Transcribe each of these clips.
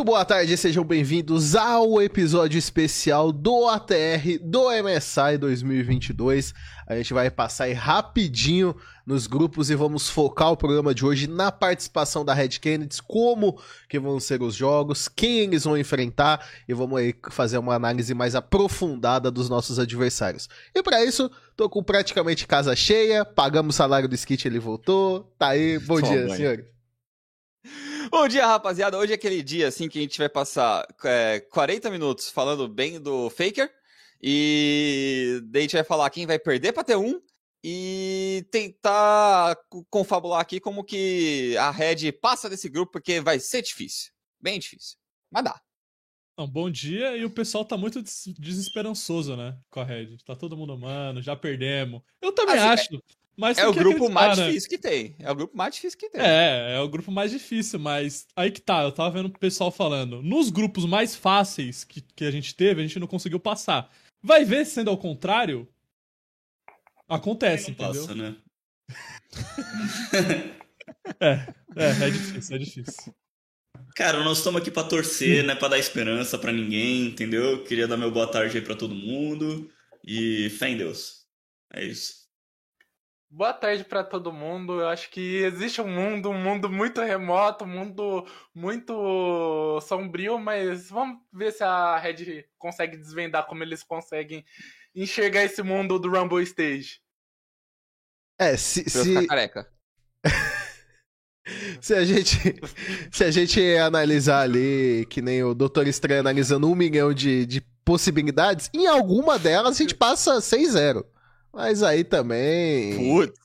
Muito boa tarde, sejam bem-vindos ao episódio especial do ATR do MSI 2022. A gente vai passar aí rapidinho nos grupos e vamos focar o programa de hoje na participação da Red Kennedy, como que vão ser os jogos, quem eles vão enfrentar e vamos aí fazer uma análise mais aprofundada dos nossos adversários. E para isso, tô com praticamente casa cheia, pagamos o salário do Skit, ele voltou. Tá aí, bom dia, senhores. Bom dia, rapaziada. Hoje é aquele dia assim que a gente vai passar é, 40 minutos falando bem do Faker. E daí a gente vai falar quem vai perder pra ter um. E tentar confabular aqui como que a Red passa desse grupo, porque vai ser difícil. Bem difícil. Mas dá. Não, bom dia, e o pessoal tá muito desesperançoso, né? Com a Red. Tá todo mundo, mano, já perdemos. Eu também assim, acho. É... Mas é o grupo mais né? difícil que tem. É o grupo mais difícil que tem. É, é o grupo mais difícil, mas aí que tá, eu tava vendo o pessoal falando. Nos grupos mais fáceis que, que a gente teve, a gente não conseguiu passar. Vai ver sendo ao contrário? Acontece, entendeu? Passa, né? é, é, é difícil, é difícil. Cara, nós estamos aqui para torcer, né? Para dar esperança para ninguém, entendeu? Queria dar meu boa tarde aí para todo mundo e fé em Deus. É isso. Boa tarde para todo mundo. Eu acho que existe um mundo, um mundo muito remoto, um mundo muito sombrio, mas vamos ver se a Red consegue desvendar como eles conseguem enxergar esse mundo do Rumble Stage. É, se. se... careca. se a gente se a gente analisar ali que nem o Doutor Estranho analisando um milhão de, de possibilidades, em alguma delas a gente passa 6-0. Mas aí também. Putz.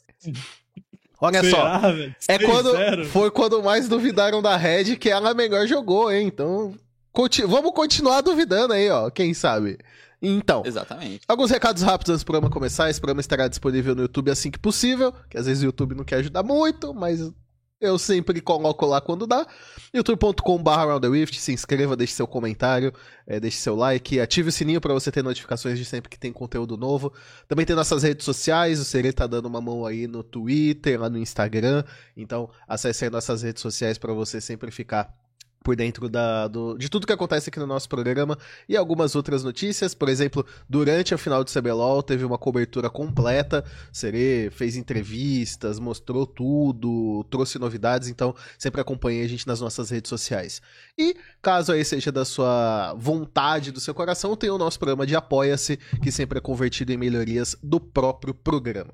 Olha Será, só. É quando. Foi quando mais duvidaram da Red que ela melhor jogou, hein? Então. Conti vamos continuar duvidando aí, ó. Quem sabe? Então. Exatamente. Alguns recados rápidos antes do programa começar. Esse programa estará disponível no YouTube assim que possível. Que às vezes o YouTube não quer ajudar muito, mas eu sempre coloco lá quando dá. youtube.com.br Se inscreva, deixe seu comentário, é, deixe seu like, ative o sininho para você ter notificações de sempre que tem conteúdo novo. Também tem nossas redes sociais, o Serê tá dando uma mão aí no Twitter, lá no Instagram. Então acesse aí nossas redes sociais para você sempre ficar por dentro da, do, de tudo que acontece aqui no nosso programa e algumas outras notícias. Por exemplo, durante a final do CBLOL teve uma cobertura completa. Serê fez entrevistas, mostrou tudo, trouxe novidades, então sempre acompanhe a gente nas nossas redes sociais. E caso aí seja da sua vontade, do seu coração, tem o nosso programa de Apoia-se, que sempre é convertido em melhorias do próprio programa.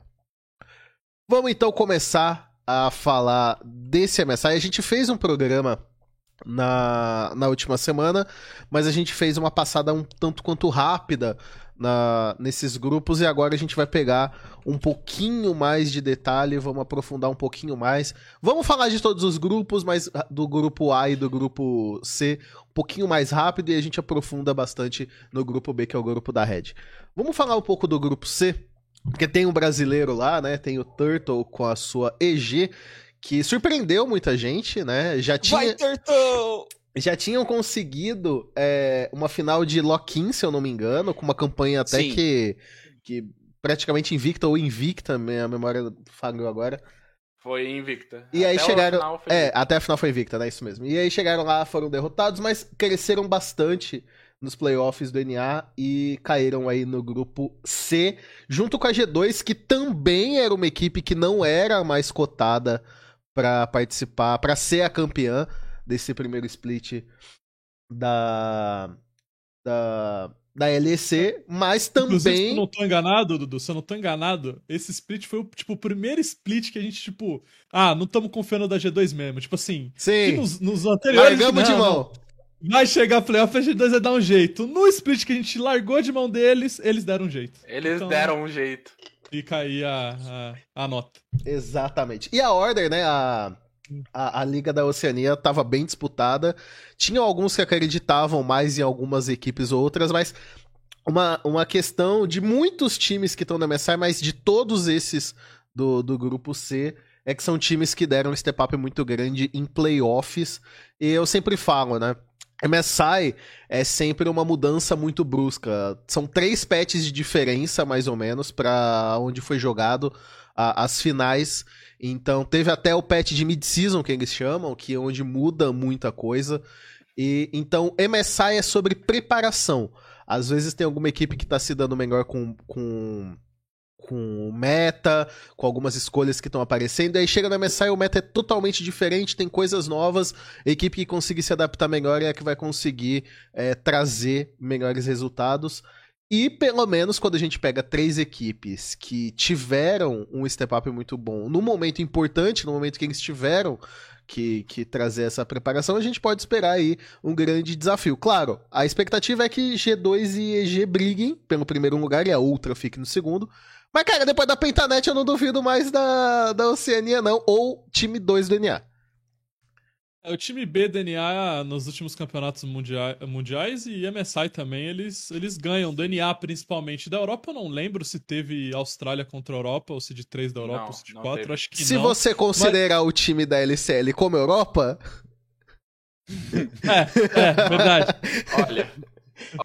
Vamos então começar a falar desse MSI. A gente fez um programa na, na última semana, mas a gente fez uma passada um tanto quanto rápida na, nesses grupos e agora a gente vai pegar um pouquinho mais de detalhe, vamos aprofundar um pouquinho mais. Vamos falar de todos os grupos, mas do grupo A e do grupo C um pouquinho mais rápido e a gente aprofunda bastante no grupo B, que é o grupo da Red. Vamos falar um pouco do grupo C, porque tem um brasileiro lá, né? Tem o Turtle com a sua EG, que surpreendeu muita gente, né? Já tinha. Vai, Turtle! Já tinham conseguido é, uma final de lock-in, se eu não me engano, com uma campanha até que, que praticamente invicta ou invicta, minha memória falhou agora. Foi invicta. E até aí chegaram. É, até a final foi invicta, né? Isso mesmo. E aí chegaram lá, foram derrotados, mas cresceram bastante nos playoffs do NA e caíram aí no grupo C, junto com a G2, que também era uma equipe que não era mais cotada para participar, para ser a campeã desse primeiro split da da da LEC, mas também. se eu não tô enganado, Dudu, se eu não tô enganado, esse split foi o, tipo, o primeiro split que a gente, tipo, ah, não estamos confiando da G2 mesmo. Tipo assim, Sim. nos, nos anteriores. Largamos não, de mão. Vai chegar playoff, a G2 vai dar um jeito. No split que a gente largou de mão deles, eles deram um jeito. Eles então... deram um jeito. Fica aí a, a, a, nota. Exatamente. E a Order, né? A, a, a, Liga da Oceania estava bem disputada. Tinha alguns que acreditavam mais em algumas equipes ou outras, mas uma, uma questão de muitos times que estão na MSI, mas de todos esses do, do grupo C, é que são times que deram um step up muito grande em playoffs. E eu sempre falo, né? MSI é sempre uma mudança muito brusca. São três patches de diferença, mais ou menos, para onde foi jogado a, as finais. Então, teve até o patch de mid-season, que eles chamam, que é onde muda muita coisa. E então MSI é sobre preparação. Às vezes tem alguma equipe que tá se dando melhor com com com o meta, com algumas escolhas que estão aparecendo. Aí chega no MSI, o meta é totalmente diferente, tem coisas novas. A equipe que conseguir se adaptar melhor é a que vai conseguir é, trazer melhores resultados. E pelo menos quando a gente pega três equipes que tiveram um step up muito bom no momento importante, no momento que eles tiveram que, que trazer essa preparação, a gente pode esperar aí um grande desafio. Claro, a expectativa é que G2 e EG briguem pelo primeiro lugar e a Ultra fique no segundo. Mas, cara, depois da Pentanet eu não duvido mais da, da Oceania, não. Ou time 2 do NA. É, o time B DNA nos últimos campeonatos mundiais, mundiais e MSI também, eles, eles ganham. Do NA principalmente. Da Europa eu não lembro se teve Austrália contra a Europa, ou se de 3 da Europa, Não, ou se de não 4, teve. acho que Se não. você considerar o time da LCL como Europa, É, é, verdade. Olha.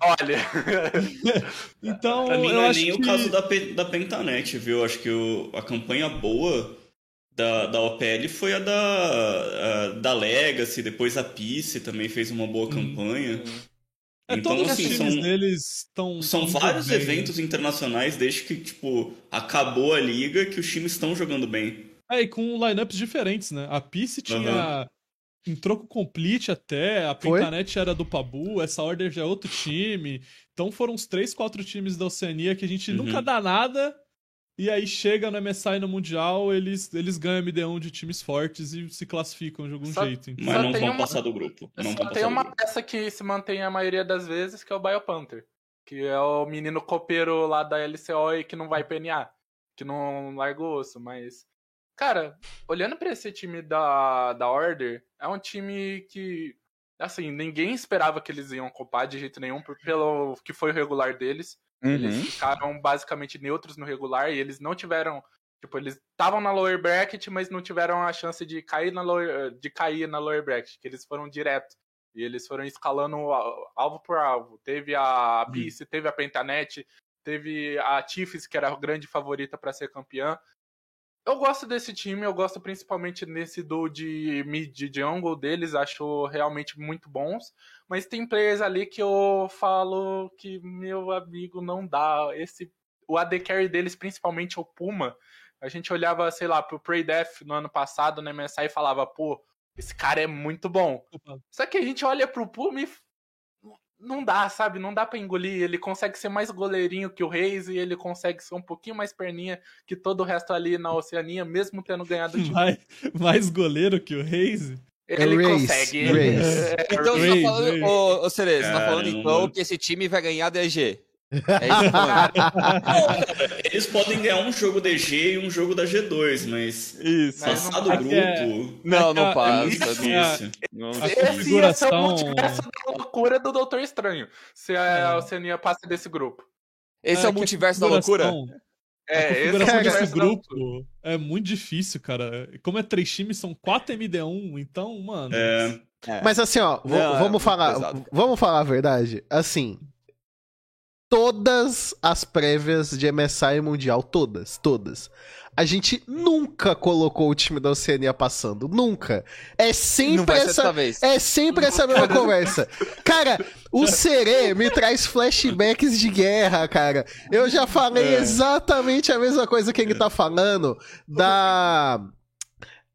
Olha. Então, Pra mim eu não é nem que... o caso da, da Pentanet, viu? Acho que o- a campanha boa da, da OPL foi a da, a- da Legacy, depois a Peace também fez uma boa campanha. É, então, todos assim, os times são- deles estão. São vários eventos internacionais desde que, tipo, acabou a liga que os times estão jogando bem. É, e com lineups diferentes, né? A Peace tinha. Em troco complete até, a Foi? Pentanet era do Pabu, essa Order já é outro time. Então foram uns três, quatro times da Oceania que a gente Uhum. nunca dá nada. E aí chega no MSI no Mundial, eles, eles ganham MD1 de times fortes e se classificam de algum Só- jeito. Então. Mas não vão uma- passar do grupo. Não Só tem uma grupo. peça que se mantém a maioria das vezes, que é o Biopanther. Que é o menino copeiro lá da LCO e que não vai PNA. Que não larga o osso, mas. Cara, olhando pra esse time da, da Order, é um time que. Assim, ninguém esperava que eles iam copar de jeito nenhum, pelo que foi o regular deles. Eles Uhum. ficaram basicamente neutros no regular e eles não tiveram. Tipo, eles estavam na lower bracket, mas não tiveram a chance de cair na lower, de cair na lower bracket, que eles foram direto. E eles foram escalando al- alvo por alvo. Teve a Peace, teve a Pentanet, teve a Tiffes, que era a grande favorita para ser campeã. Eu gosto desse time, eu gosto principalmente nesse do de mid jungle deles, acho realmente muito bons. Mas tem players ali que eu falo que, meu amigo, não dá. Esse, o AD Carry deles, principalmente o Puma, a gente olhava, sei lá, pro Prey Death no ano passado na MSI e falava, pô, esse cara é muito bom. Só que a gente olha pro Puma e não dá, sabe? Não dá pra engolir. Ele consegue ser mais goleirinho que o Reis e ele consegue ser um pouquinho mais perninha que todo o resto ali na Oceania, mesmo tendo ganhado o título. Mais, mais goleiro que o Reis? Ele consegue. É, Então você Reis, tá falando, ô, ô Cerezo, você tá falando então que esse time vai ganhar DG. É. Eles podem ganhar um jogo DG e um jogo da G2, mas Isso. Mas passar do aqui é- grupo Não, não É é passa. é- difícil. Não- Esse ia ser o configuração- multiverso da loucura do Doutor Estranho. Se a É. Oceania passa desse grupo. Esse é o que a multiverso da loucura? configuração- A É, esse é o configuração desse da grupo é muito difícil, cara. Como é três times, são quatro MD1, então, mano. É, É. Mas assim, ó, Não, é vamos falar, pesado. vamos falar a verdade. Assim, todas as prévias de MSI Mundial, todas, todas. A gente nunca colocou o time da Oceania passando, nunca. É sempre essa é sempre essa mesma conversa. Cara, o Serê me traz flashbacks de guerra, cara. Eu já falei É. exatamente a mesma coisa que ele tá falando da.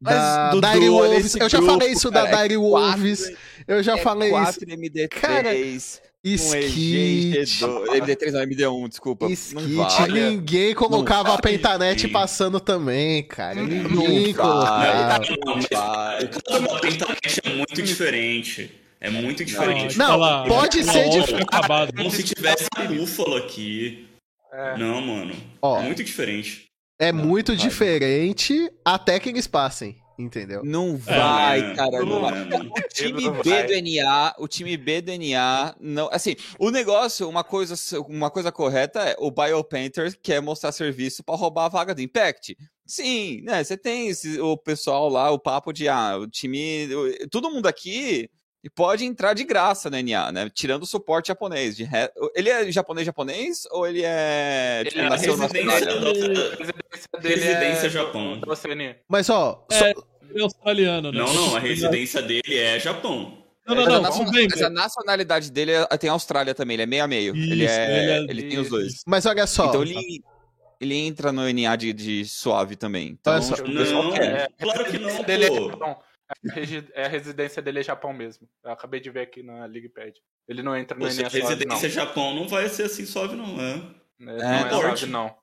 Da Dudu, Dire Wolves. Eu já grupo, falei isso cara, da é Dire quatro- Wolves. Eu já é falei isso. 4 MD3, um EG, Skit. G2, MD3 não, MD1, desculpa. não Skit. vale. Ninguém colocava Não a Pentanet vale. passando também, cara. Não Ninguém vale. colocava. Não, mas Vai. o caso da Pentanet é muito diferente. É muito diferente. Não, Fala- pode ser de- óbvio, acabado. Como se tivesse Búfalo aqui. É. Não, mano. Ó. É muito diferente. É Não, muito vai. diferente até que eles passem, entendeu? Não vai, É, cara. Não vai. é. O time Não B vai. do NA, o time B do NA, não, assim, o negócio, uma coisa, uma coisa correta é o BioPanther quer mostrar serviço pra roubar a vaga do Impact. Sim, né? Você tem esse- o pessoal lá, o papo de ah, o time, todo mundo aqui pode entrar de graça no NA, né? Tirando o suporte japonês. De re- Ele é japonês japonês ou ele é tipo, Ele é nasceu na residência Austrália? residência dele Residência é Japão. Mas ó, É, só- Ele é australiano, né? Não, não, a residência dele é Japão. Não, não, Mas, a não, mas a nacionalidade dele é- tem a Austrália também, ele é meio a meio. ele, Isso, é, ele é- ele tem os dois. Mas olha só. Então ele, ele entra no NA de, de suave também. Então, tipo, o pessoal Não, quer. claro que não, é pô. A é, a residência dele é Japão mesmo. Eu acabei de ver aqui na LeaguePad. Ele não entra no a NA suave, não. residência Japão não vai ser assim suave, não, é? Não É, é forte. suave, não.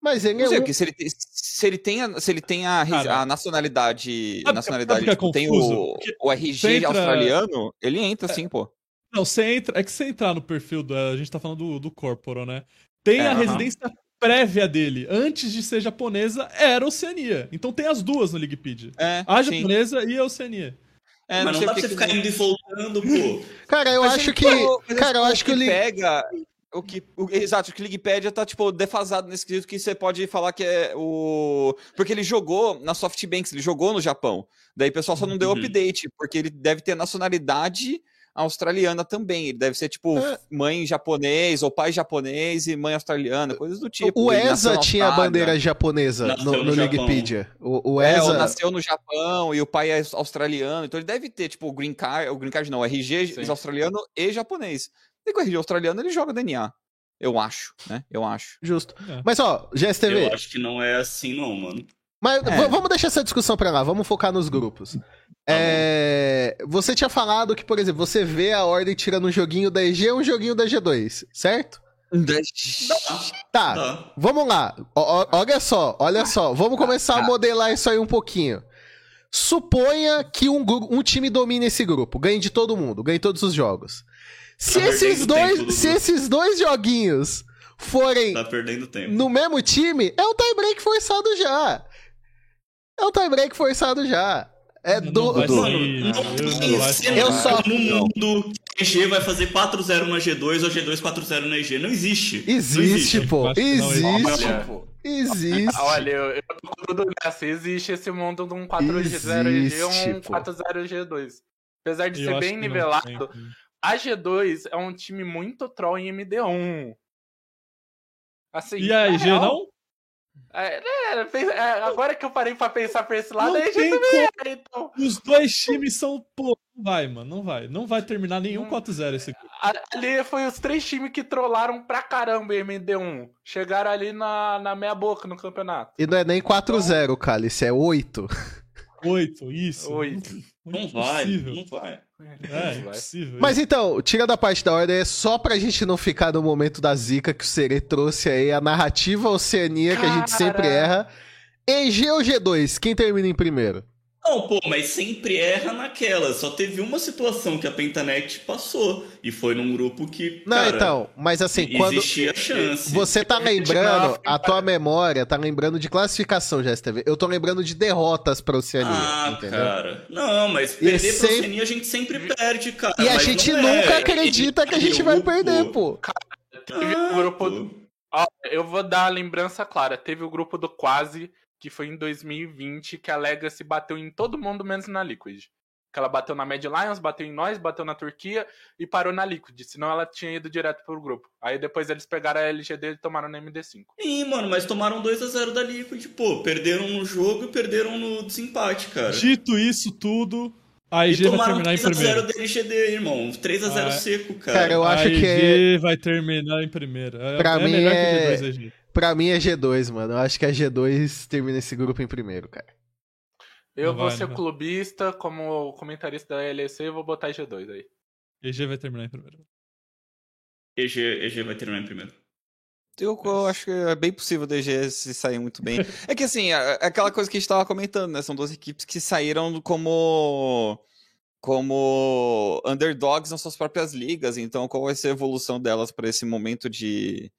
Mas ele Não é sei, um... se ele, tem- se ele tem a, se ele tem a, a nacionalidade, sabe- nacionalidade sabe o que é tipo, tem confuso? o, o RG entra- australiano, ele entra sim, pô. Não, você entra. É que você entrar no perfil da. A gente tá falando do, do Corporo, né? Tem É, a aham. residência prévia dele. Antes de ser japonesa, era Oceania. Então tem as duas no Liquipid. É, A sim. japonesa e a Oceania. É, Mas não sei dá por pra que você que ficar não- indo e voltando, pô. Cara, eu Mas acho ele que. mas Cara, eu o acho que o Li- pega o que o, exato, o que o Ligpedia tá tipo defasado nesse quesito que você pode falar que é o porque ele jogou na SoftBanks, ele jogou no Japão. Daí o pessoal só não deu Uhum. update, porque ele deve ter nacionalidade australiana também. Ele deve ser tipo É. mãe japonês ou pai japonês e mãe australiana, coisas do tipo. o ESA tinha a bandeira japonesa Nasceu no, no. Wikipedia. O, o É, ESA. nasceu no Japão e o pai é australiano, então ele deve ter, tipo, o green card, o green card não, o RG Sim. australiano e japonês. E com o RG australiano ele joga DNA. Eu acho, né? Eu acho. Justo. É. Mas ó, GSTV. Eu acho que não é assim, não, mano. Mas É. vamos deixar essa discussão pra lá, vamos focar nos grupos. É, Você tinha falado que, por exemplo, você vê a ordem tirando um joguinho da EG e um joguinho da G2, certo? Tá, Tá. vamos lá. Ó, olha só, olha só. Vamos começar a modelar isso aí um pouquinho. Suponha que um, um time domine esse grupo, ganhe de todo mundo, ganhe todos os jogos. Se Tá esses tempo, dois, Dudu. se esses dois joguinhos forem Tá perdendo tempo. no mesmo time, é um tie-break forçado já. É um tie-break forçado já. É Não do. vai do-. Mano, Sim, não eu- só- no mundo que a EG vai fazer 4-0 na G2 ou G2 4-0 na EG. Não existe. Não Existe, pô. Não Existe. Olha, Existe. Olha, eu, eu tô com tudo nessa. Existe esse mundo de um 4G0 EG e um Existe, pô. 4-0 G2. Apesar de eu ser bem não nivelado, tem. a G2 é um time muito troll em MD1. Assim, E a EG real, não? É, é, pe- é, agora que eu parei pra pensar pra esse lado, Não a EG tem também é, então. Os dois times são. Pô, não vai, mano. Não vai. Não vai terminar nenhum Hum. 4-0 esse grupo. A- Ali foi os três times que trollaram pra caramba em MD1. Chegaram ali na, na meia boca no campeonato. E não é nem 4-0, Cálice, é 8. 8, isso. Oito. Não vai, Impossível. não vai. É, impossível. Mas então, tira da parte da ordem, é só pra gente não ficar no momento da zica que o Serê trouxe aí, a narrativa Oceania que a gente Cara. sempre erra. EG ou G2, quem termina em primeiro? Não, pô, mas sempre erra naquela. Só teve uma situação que a Pentanet passou. E foi num grupo que. Não, cara, então, mas assim, quando. Existia chance. Você tá lembrando, a tua memória tá lembrando de classificação, GSTV. Eu tô lembrando de derrotas pra Oceania, Ah, entendeu? cara. Não, mas E perder sempre- pra Oceania a gente sempre perde, cara. E a gente não nunca é. acredita que a gente vai perder, pô. Teve Ah, o grupo. pô. Ó, eu vou dar a lembrança clara. Teve o grupo do Quase, que foi em 2020, que a Legacy bateu em todo mundo menos na Liquid. Que ela bateu na Mad Lions, bateu em nós, bateu na Turquia e parou na Liquid. Senão ela tinha ido direto pro grupo. Aí depois eles pegaram a LGD e tomaram na MD5. Ih, mano, mas tomaram 2x0 da Liquid, pô. Perderam no jogo e perderam no desempate, cara. Dito isso tudo, a E EG vai terminar em 3x0 primeiro. da LGD, irmão. 3x0 Ah, seco, cara. Cara, eu a acho EG que é, vai terminar em primeiro. É, Pra é mim melhor é- que G2 EG. Pra mim é G2, mano. Eu acho que a G2 termina esse grupo em primeiro, cara. Eu vou ser vai. clubista, como comentarista da LEC, eu vou botar G2 aí. EG vai terminar em primeiro. EG, EG vai terminar em primeiro. Eu, eu acho que é bem possível o DG se sair muito bem. É que assim, é é aquela coisa que a gente tava comentando, né? São duas equipes que saíram como como underdogs nas suas próprias ligas, então qual vai ser a evolução delas para esse momento de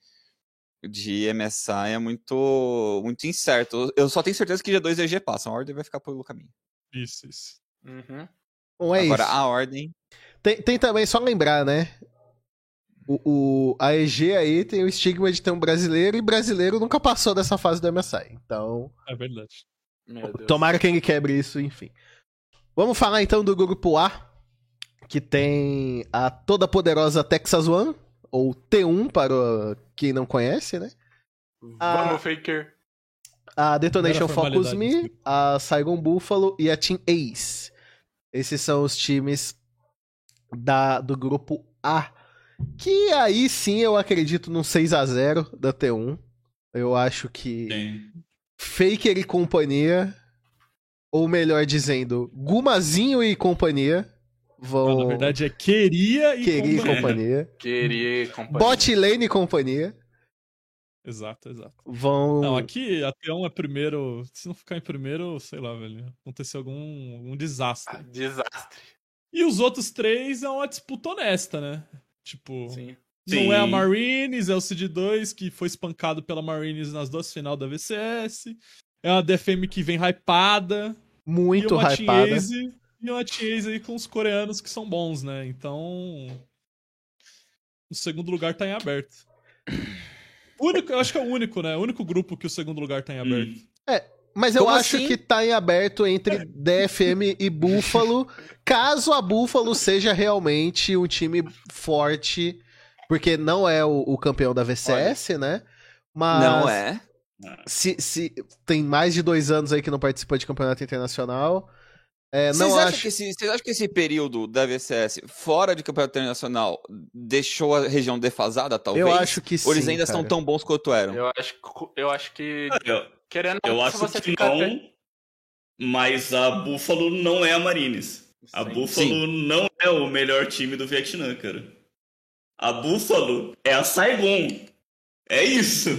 de MSI é muito muito incerto. Eu só tenho certeza que G2 e EG passam, a ordem vai ficar pelo caminho. Isso, isso. Uhum. Bom, é Agora isso. a ordem Tem, tem também, só lembrar, né? O, o- a EG aí tem o estigma de ter um brasileiro e brasileiro nunca passou dessa fase do MSI. Então, É verdade. Meu Deus. tomara que ele quebre isso, enfim. Vamos falar então do grupo A, que tem a toda poderosa Texas One, ou T1 para o- quem não conhece, né? Ah. Vamos, Faker. A Detonation Focus Me, a Saigon Buffalo e a Team Ace. Esses são os times da, do grupo A. Que aí sim eu acredito num 6 a 0 da T1. Eu acho que Sim. Faker e companhia, ou melhor dizendo, Gumazinho e companhia, vão. Não, na verdade é queria e Queria e companhia. companhia. Queria e companhia. Bot Lane e companhia Exato, exato. vão. Não, aqui a T1 é primeiro. Se não ficar em primeiro, sei lá, velho. Aconteceu algum um Ah, desastre. Desastre. E os outros três é uma disputa honesta, né? Tipo, Sim. não Sim. é a Marines, é o Cid2, que foi espancado pela Marines nas duas final da VCS. É uma DFM que vem hypada. muito e uma hypada. Team E Ace aí com os coreanos que são bons, né? Então. O segundo lugar tá em aberto. O único, eu acho que é o único, né? O único grupo que o segundo lugar tá em aberto. Hum. Mas eu Como acho assim? que tá em aberto entre DFM e Buffalo, caso a Buffalo seja realmente um time forte, porque não é o, o campeão da VCS, né? Mas Não é. se, se tem mais de dois anos aí que não participa de campeonato internacional. É, Vocês, acham acho. que esse, vocês acham que esse período da VCS fora de campeonato internacional deixou a região defasada, talvez? Eu acho que sim. Ou eles ainda cara. são tão bons quanto eram? Eu acho, que- eu acho que. Eu, Querendo eu acho você que ficar não, até- mas a Buffalo não é a Marines. A Sim. Buffalo não é o melhor time do Vietnã, cara. A Buffalo é a Saigon. É isso.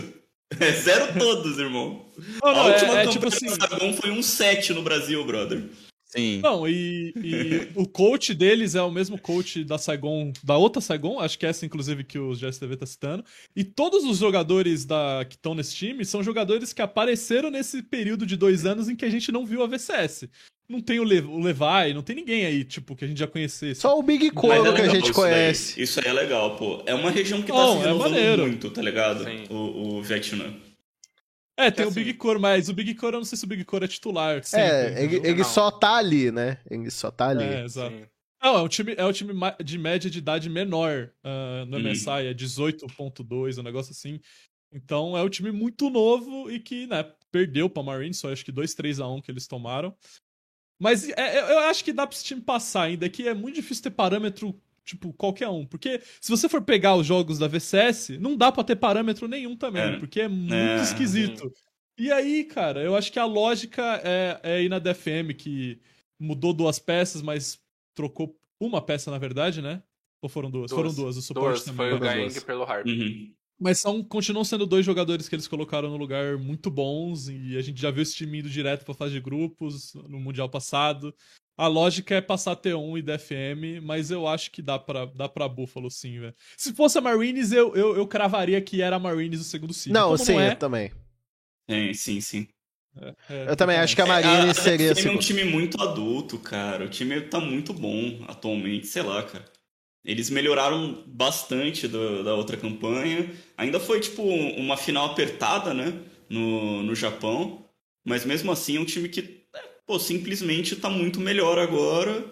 É zero todos, irmão. Não, a não, última é, é campanha tipo assim. da Saigon foi um 7 no Brasil, brother. Sim. Não, e, e o coach deles é o mesmo coach da Saigon, da outra Saigon, acho que é essa inclusive que o GSTV tá citando. E todos os jogadores da, que estão nesse time são jogadores que apareceram nesse período de dois anos em que a gente não viu a VCS. Não tem o, Le, o Levi, não tem ninguém aí, tipo, que a gente já conhecesse. Só o Big Coro é que a gente isso conhece. daí. Isso aí é legal, pô. É uma região que tá Não, se é maneiro. muito, tá ligado? Sim. O, o Vietnã. É, tem É o assim. Big Core, mas o Big Core eu não sei se o Big Core é titular. Sempre, É, ele, ele só tá ali, né? Ele só tá ali. É, exato. Sim. Não, é um time, é um time de média de idade menor ah, no Hum. MSI, é 18.2, um negócio assim. Então é um time muito novo e que, né, perdeu pra Marines, só acho que 2, 3 a 1 que eles tomaram. Mas é- é- eu acho que dá pra esse time passar ainda, que é muito difícil ter parâmetro, tipo, qualquer um. Porque se você for pegar os jogos da VCS, não dá pra ter parâmetro nenhum também, É. porque é muito É, esquisito. E aí, cara, eu acho que a lógica é, é ir na DFM, que mudou duas peças, mas trocou uma peça, na verdade, né? Ou foram duas? Duas. Foram duas, o suporte Duas, também. foi o duas. pelo Harp. Uhum. Mas são, continuam sendo dois jogadores que eles colocaram no lugar muito bons, e a gente já viu esse time indo direto pra fase de grupos no Mundial passado. A lógica é passar T1 e DFM, mas eu acho que dá pra, dá pra Buffalo sim, velho. Se fosse a Marines, eu, eu, eu cravaria que era a Marines o segundo seed. Não, Como sim, não é, eu também. Sim, sim, sim. é, Eu também acho que a É, Marines a seria. DFM é um time muito adulto, cara. O time tá muito bom atualmente, sei lá, cara. Eles melhoraram bastante do- da outra campanha. Ainda foi, tipo, uma final apertada, né? No, no Japão. Mas mesmo assim é um time que, é, pô, simplesmente tá muito melhor agora.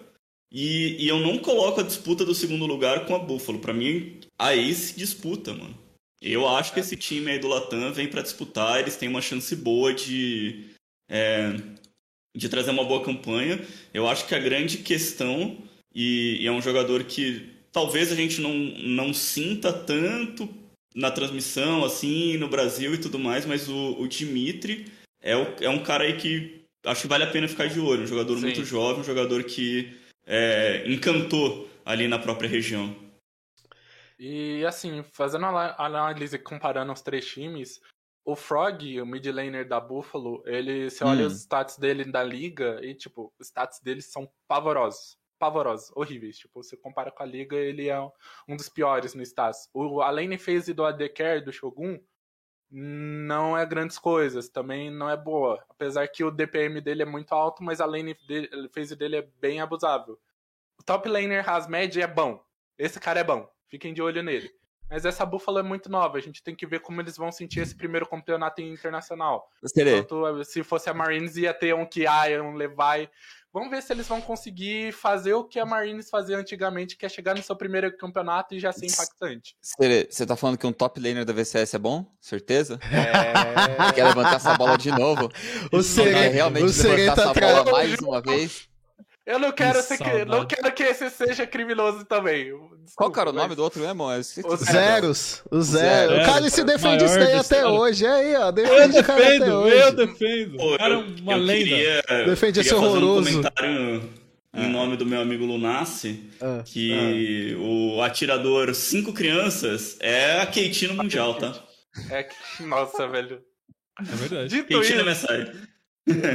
E, e eu não coloco a disputa do segundo lugar com a Buffalo. Pra mim, a Ace disputa, mano. Eu acho que esse time aí do Latam vem pra disputar. Eles têm uma chance boa de. é, de trazer uma boa campanha. Eu acho que a grande questão, e, e é um jogador que talvez a gente não, não sinta tanto na transmissão, assim, no Brasil e tudo mais, mas o, o Dimitri é, o- é um cara aí que acho que vale a pena ficar de olho. Um jogador Sim. muito jovem, um jogador que é, encantou ali na própria região. E assim, fazendo a análise comparando os três times, o Frog, o mid laner da Buffalo, ele, você olha Hum. os stats dele da liga e, tipo, os stats dele são pavorosos. Pavorosos, horríveis. Tipo, você compara com a liga, ele é um dos piores no stats. O, a lane phase do AD Carry, do Shogun, não é grandes coisas, também não é boa. Apesar que o DPM dele é muito alto, mas a lane dele, phase dele é bem abusável. O top laner Hasmed é bom. Esse cara é bom. Fiquem de olho nele. Mas essa Buffalo é muito nova. A gente tem que ver como eles vão sentir esse primeiro campeonato internacional. Serê. Tanto, se fosse a Marines, ia ter um Kiai, um Levi. Vamos ver se eles vão conseguir fazer o que a Marines fazia antigamente, que é chegar no seu primeiro campeonato e já ser impactante. Serê, você tá falando que um top laner da VCS é bom? Certeza? É... Quer levantar essa bola de novo? O Quer Serê, realmente o Serê levantar tá essa bola mais uma vez? Eu não quero, ser, cri- saudade. não quero que esse seja criminoso também. Desculpa, Qual que era o mas- nome do outro mesmo? Eu esqueci. O Zeros. O zero. Zero. O cara ele se defende isso daí da até história. hoje. É aí, ó. Eu Defende o cara até defendo, hoje. eu defendo. Pô, O cara é eu, uma eu lenda. queria, Defende esse horroroso. um comentário em nome do meu amigo Lunassi, Ah, que o atirador Cinco Crianças é a Keiichi no Mundial, tá? É que, nossa, velho. É verdade. Dito Keiichi isso.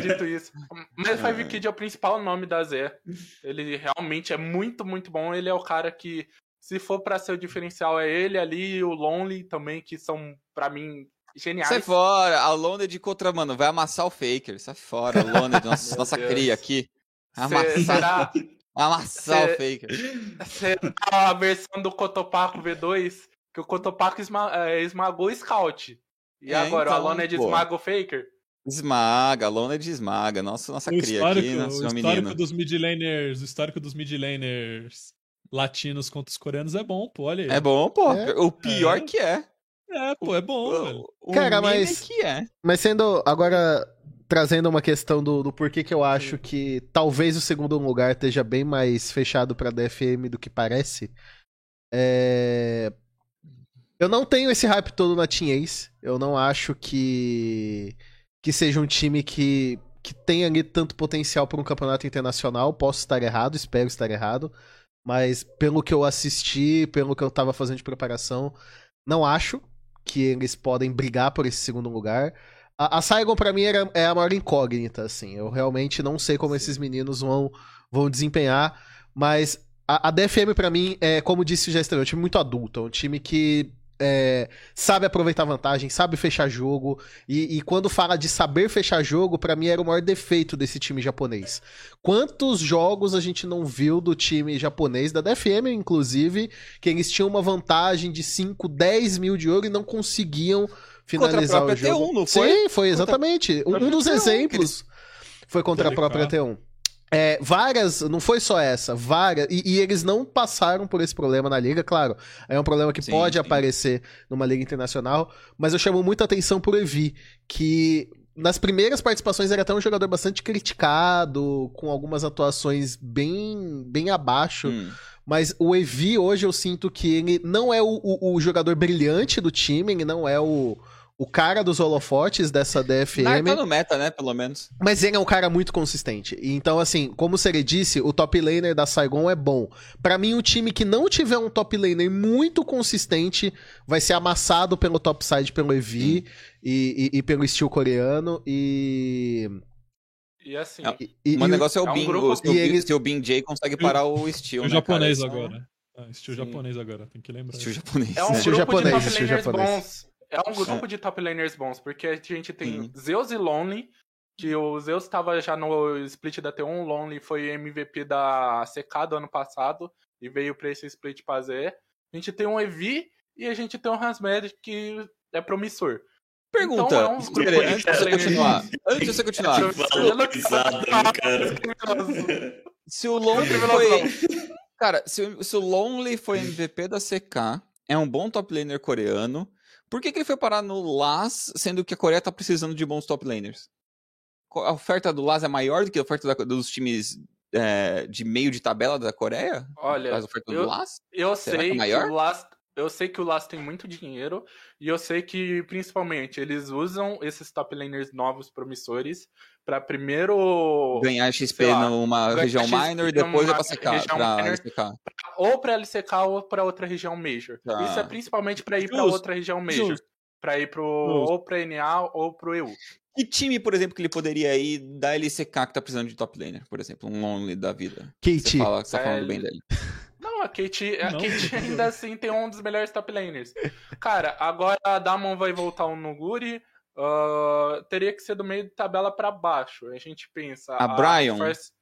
Dito isso. Mas Five Kid é o principal nome da Zé. Ele realmente é muito, muito bom. Ele é o cara que, se for pra ser o diferencial, é ele ali e o Lonely também, que são, pra mim, geniais. Sai fora, a Loned contra, mano, vai amassar o Faker. Sai fora, a Loned, nossa, nossa Deus. cria aqui. Amassar, será, amassar Cê- o Faker. será a versão do Cotopaco V2 que o Cotopaco esma- é, esmagou o Scout? E É, agora então, o Aloned pô. esmaga o Faker? Esmaga, a Loned esmaga. Nossa, nossa O cria histórico, aqui, nosso o menino. histórico dos mid laners, o histórico dos mid laners latinos contra os coreanos é bom, pô, olha aí. É bom, pô. É. O pior É. que é. É, pô, é bom, velho. O, o Cara, mas- que é. Mas sendo. Agora, trazendo uma questão do, do porquê que eu acho que talvez o segundo lugar esteja bem mais fechado pra DFM do que parece. É. Eu não tenho esse hype todo na Team Ace. Eu não acho que. Que seja um time que. que tenha ali tanto potencial para um campeonato internacional. Posso estar errado, espero estar errado. Mas pelo que eu assisti, pelo que eu tava fazendo de preparação, não acho que eles podem brigar por esse segundo lugar. A, a Saigon, pra mim, era, é a maior incógnita, assim. Eu realmente não sei como esses meninos vão, vão desempenhar, mas a, a DFM, pra mim, é, como disse o Gestor, é um time muito adulto. É um time que é, sabe aproveitar vantagem, sabe fechar jogo. E, e quando fala de saber fechar jogo, pra mim era o maior defeito desse time japonês. Quantos jogos a gente não viu do time japonês, da DFM, inclusive, que eles tinham uma vantagem de 5, 10 mil de ouro e não conseguiam finalizar própria o jogo. T1, não foi? Sim, foi exatamente. Um, própria dos T1, exemplos foi contra a própria T1. É, várias, não foi só essa, várias, e, e eles não passaram por esse problema na liga, claro. É um problema que Sim, pode sim. aparecer numa liga internacional, mas eu chamo muita atenção pro Evi, que nas primeiras participações era até um jogador bastante criticado, com algumas atuações bem, bem abaixo. Hum. Mas o Evi, hoje, eu sinto que ele não é o, o- o jogador brilhante do time, ele não é o, o cara dos holofotes dessa DFM. Não, tá no meta, né, pelo menos. Mas ele é um cara muito consistente. Então, assim, como o Sere disse, o top laner da Saigon é bom. Pra mim, um time que não tiver um top laner muito consistente vai ser amassado pelo topside, pelo Evi e, e- e pelo estilo coreano. E. E assim, É, e- o negócio é o é um Bing. grupo- o, se, o e Bing eles- se o Bing J consegue parar o Steel, O né, japonês cara? Agora. Ah, estilo Sim. japonês agora, tem que lembrar. Estilo japonês. é um? Estilo grupo japonês, de top estilo japonês. bons. É um grupo de top laners bons, porque a gente tem Sim. Zeus e Lonely, que o Zeus estava já no split da T1, o Lonely foi MVP da CK do ano passado e veio pra esse split Z. A gente tem um Evi e a gente tem um Hasmed que é promissor. Pergunta, Então, é um antes de você continuar. Antes de você continuar. Cara? Se o Lonely foi. Cara, se, se o Lonely foi MVP da CK, é um bom top laner coreano, por que, que ele foi parar no LAS, sendo que a Coreia tá precisando de bons top laners? A oferta do LAS é maior do que a oferta da- dos times é, de meio de tabela da Coreia? Olha, A oferta eu- do LAS? Eu Será que sei é que, maior? o Last, eu sei que o Last tem muito dinheiro e eu sei que principalmente eles usam esses top laners novos promissores pra primeiro Ganhar XP lá, numa região XP minor e depois numa é pra CK. região Pra. LCK. ou pra LCK ou pra outra região major. Tá. Isso é principalmente pra ir pra Justo, outra região major. Pra ir pro Justo. ou pra NA ou pro EU. Que time, por exemplo, que ele poderia ir da LCK que tá precisando de top laner, por exemplo? Um Lonely da vida. Você KT. fala que você tá É, falando bem dele. Não, a Kate, a Não. Kate ainda assim tem um dos melhores top laners. Cara, agora a Damon vai voltar o Nuguri. Ah, teria que ser do meio de tabela pra baixo. A gente pensa. A Brian? First-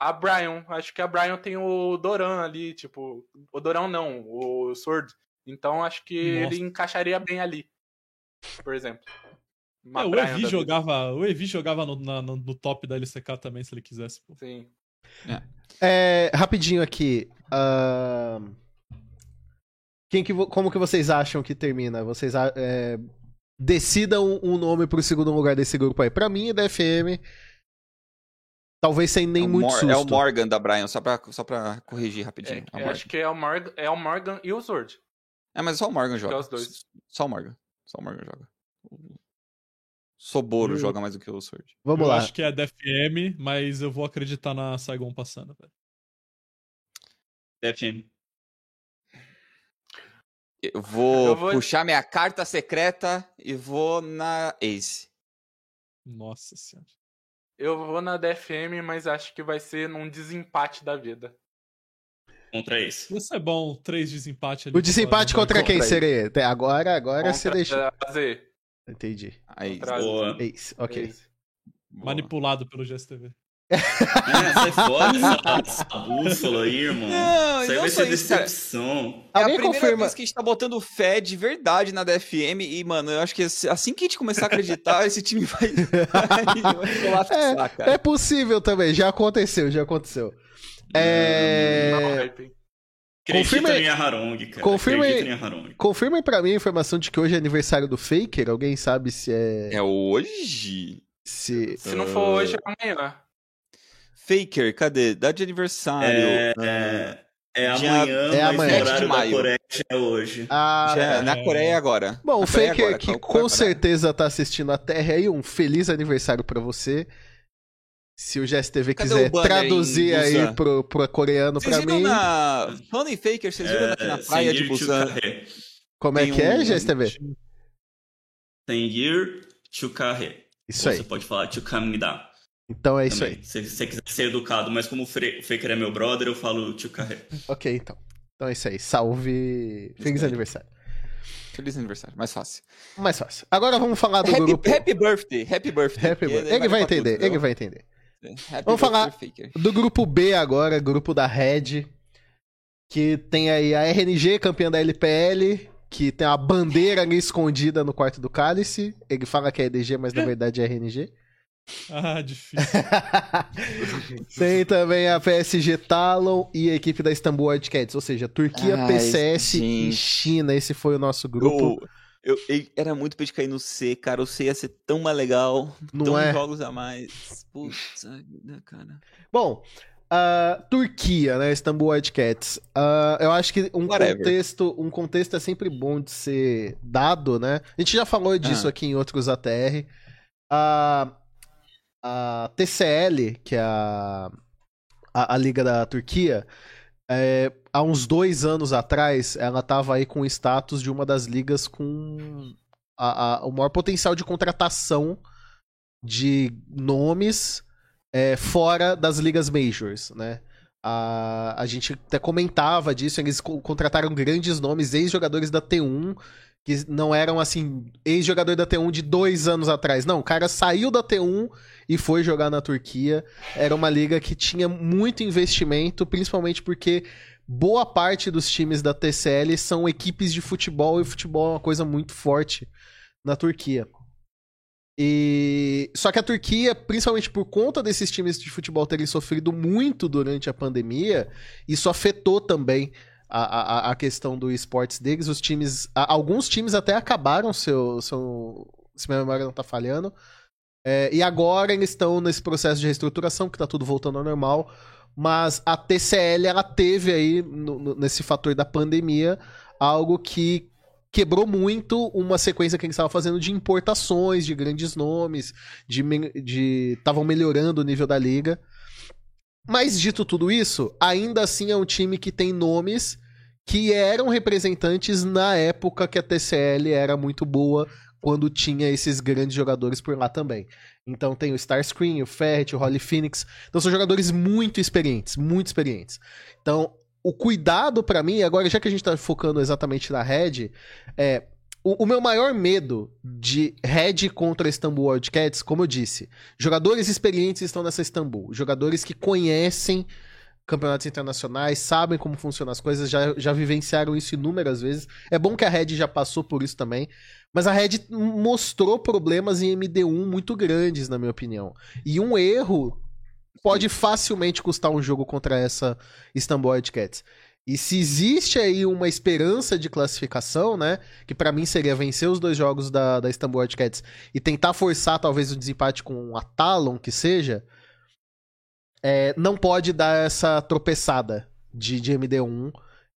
A Brian. Acho que a Brian tem o Doran ali, tipo. O Doran não, o Sword. Então acho que Nossa. ele encaixaria bem ali. Por exemplo. É, o Evi vida. jogava, o Evi jogava no, na- no- top da LCK também, se ele quisesse. Pô. Sim. É, rapidinho aqui. ahn, Quem que, como que vocês acham que termina? Vocês a- é, decidam um nome pro segundo lugar desse grupo aí. Pra mim, da FM, Talvez sem nem é muito Mor- susto. É o Morgan da Brian, só pra, só pra corrigir rapidinho. É, É acho que é o, Morgan, é o Morgan e o Sword. É, mas só o Morgan é joga. os dois. Só o Morgan. Só o Morgan joga. Soboro Eu- joga mais do que o Sword. Vamos eu lá. acho que é DFM, mas eu vou acreditar na Saigon passando, velho. DFM. Eu vou, Eu vou- puxar minha carta secreta e vou na Ace. Nossa senhora. Eu vou na DFM, mas acho que vai ser num desempate da vida. Contra esse. Isso é bom, três desempate ali. O desempate pra- contra quem Contra seria? Até Agora, agora você Contra deixou. a Z. Entendi. Ace. Contra- Boa. Ace, ok. Ace. Manipulado pelo GSTV. É, sai fora essa, essa bússola aí, irmão. Não, Isso aí não vai ser decepção. É a Alguém primeira confirma. vez que a gente tá botando fé de verdade na DFM e, mano, eu acho que assim que a gente começar a acreditar, esse time vai, vai, vai cara. É possível também, já aconteceu, já aconteceu. É... hype. Acredita Confirma aí- em Harong, cara. confirma aí- em Harong. Confirmem pra mim a informação de que hoje é aniversário do Faker. Alguém sabe se é. É hoje. Se... Se não for hoje, é amanhã. Faker, cadê? Dá de aniversário. É, é, é Dia- amanhã, é mas amanhã. o 7 de horário da. Coreia é hoje. Ah, Já- é. Na Coreia agora. Bom, Na o Coreia Faker agora, que é com certeza tá assistindo a Terra aí, um feliz aniversário pra você. Se o GSTV Cadê quiser o traduzir aí pro, pro coreano Vocês pra viram mim. na. Falando em Faker, vocês viram aqui na É, praia de Busan? Como é tem que é, um- GSTV? Sengir Chukahe. Isso Ou aí. Você pode falar Chukamida. Então é isso aí. também, Se você quiser ser educado, mas como o Faker é meu brother, eu falo Chukahe. Ok, então. Então é isso aí. Salve. Feliz aniversário. Feliz aniversário, mais fácil. Mais fácil. Agora vamos falar do Happy, grupo. happy birthday, happy birthday. Happy birthday. Ele vai entender, tudo, ele vai entender. Happy Vamos falar-. Do grupo B agora, grupo da Red, que tem aí a RNG, campeã da LPL, que tem uma bandeira ali escondida no quarto do cálice. Ele fala que é EDG, mas na verdade é RNG. Ah, difícil. tem também a PSG Talon e a equipe da Istanbul Wildcats, ou seja, Turquia, Ai, PCS e gente. China. Esse foi o nosso grupo. Eu, eu- eu- era muito pra gente cair no C, cara. O C ia ser tão mais legal. Não tão é? jogos a mais. Putz, cara. Bom, a Turquia, né? Istanbul Wildcats. Ah, eu acho que um Whatever. contexto, um contexto é sempre bom de ser dado, né? A gente já falou disso Ah. aqui em outros ATR. A, a TCL, que é a, a, a Liga da Turquia, é, há uns dois anos atrás, ela estava aí com o status de uma das ligas com a- a- o maior potencial de contratação de nomes é, fora das ligas majors, né? A, a gente até comentava disso, eles co- contrataram grandes nomes, ex-jogadores da T1, que não eram assim, ex-jogador da T1 de dois anos atrás. Não, o cara saiu da T1 e foi jogar na Turquia. Era uma liga que tinha muito investimento, principalmente porque boa parte dos times da TCL são equipes de futebol e futebol é uma coisa muito forte na Turquia. E só que a Turquia, principalmente por conta desses times de futebol terem sofrido muito durante a pandemia, isso afetou também a, a, a questão do esportes deles. Os times, alguns times até acabaram seu, seu se minha memória não tá falhando. É, e agora eles estão nesse processo de reestruturação, que tá tudo voltando ao normal. Mas a TCL, ela teve aí, no- no- nesse fator da pandemia, algo que quebrou muito uma sequência que eles estavam fazendo de importações de grandes nomes, de me- de estavam melhorando o nível da liga. Mas dito tudo isso, ainda assim é um time que tem nomes que eram representantes na época que a TCL era muito boa, quando tinha esses grandes jogadores por lá também. Então tem o Starscream, o Ferret, o Holly Phoenix. Então são jogadores muito experientes, muito experientes. Então, o cuidado pra mim, agora já que a gente tá focando exatamente na Red, é o, o meu maior medo de Red contra Istanbul Wildcats, como eu disse, jogadores experientes estão nessa Istanbul, jogadores que conhecem campeonatos internacionais, sabem como funcionam as coisas, já, já vivenciaram isso inúmeras vezes. É bom que a Red já passou por isso também, mas a Red mostrou problemas em MD1 muito grandes, na minha opinião. E um erro pode facilmente custar um jogo contra essa Istanbul Wildcats. E se existe aí uma esperança de classificação, né? Que pra mim seria vencer os dois jogos da, da Istanbul Wildcats e tentar forçar talvez o desempate com a Talon, que seja. É, não pode dar essa tropeçada de, de MD1.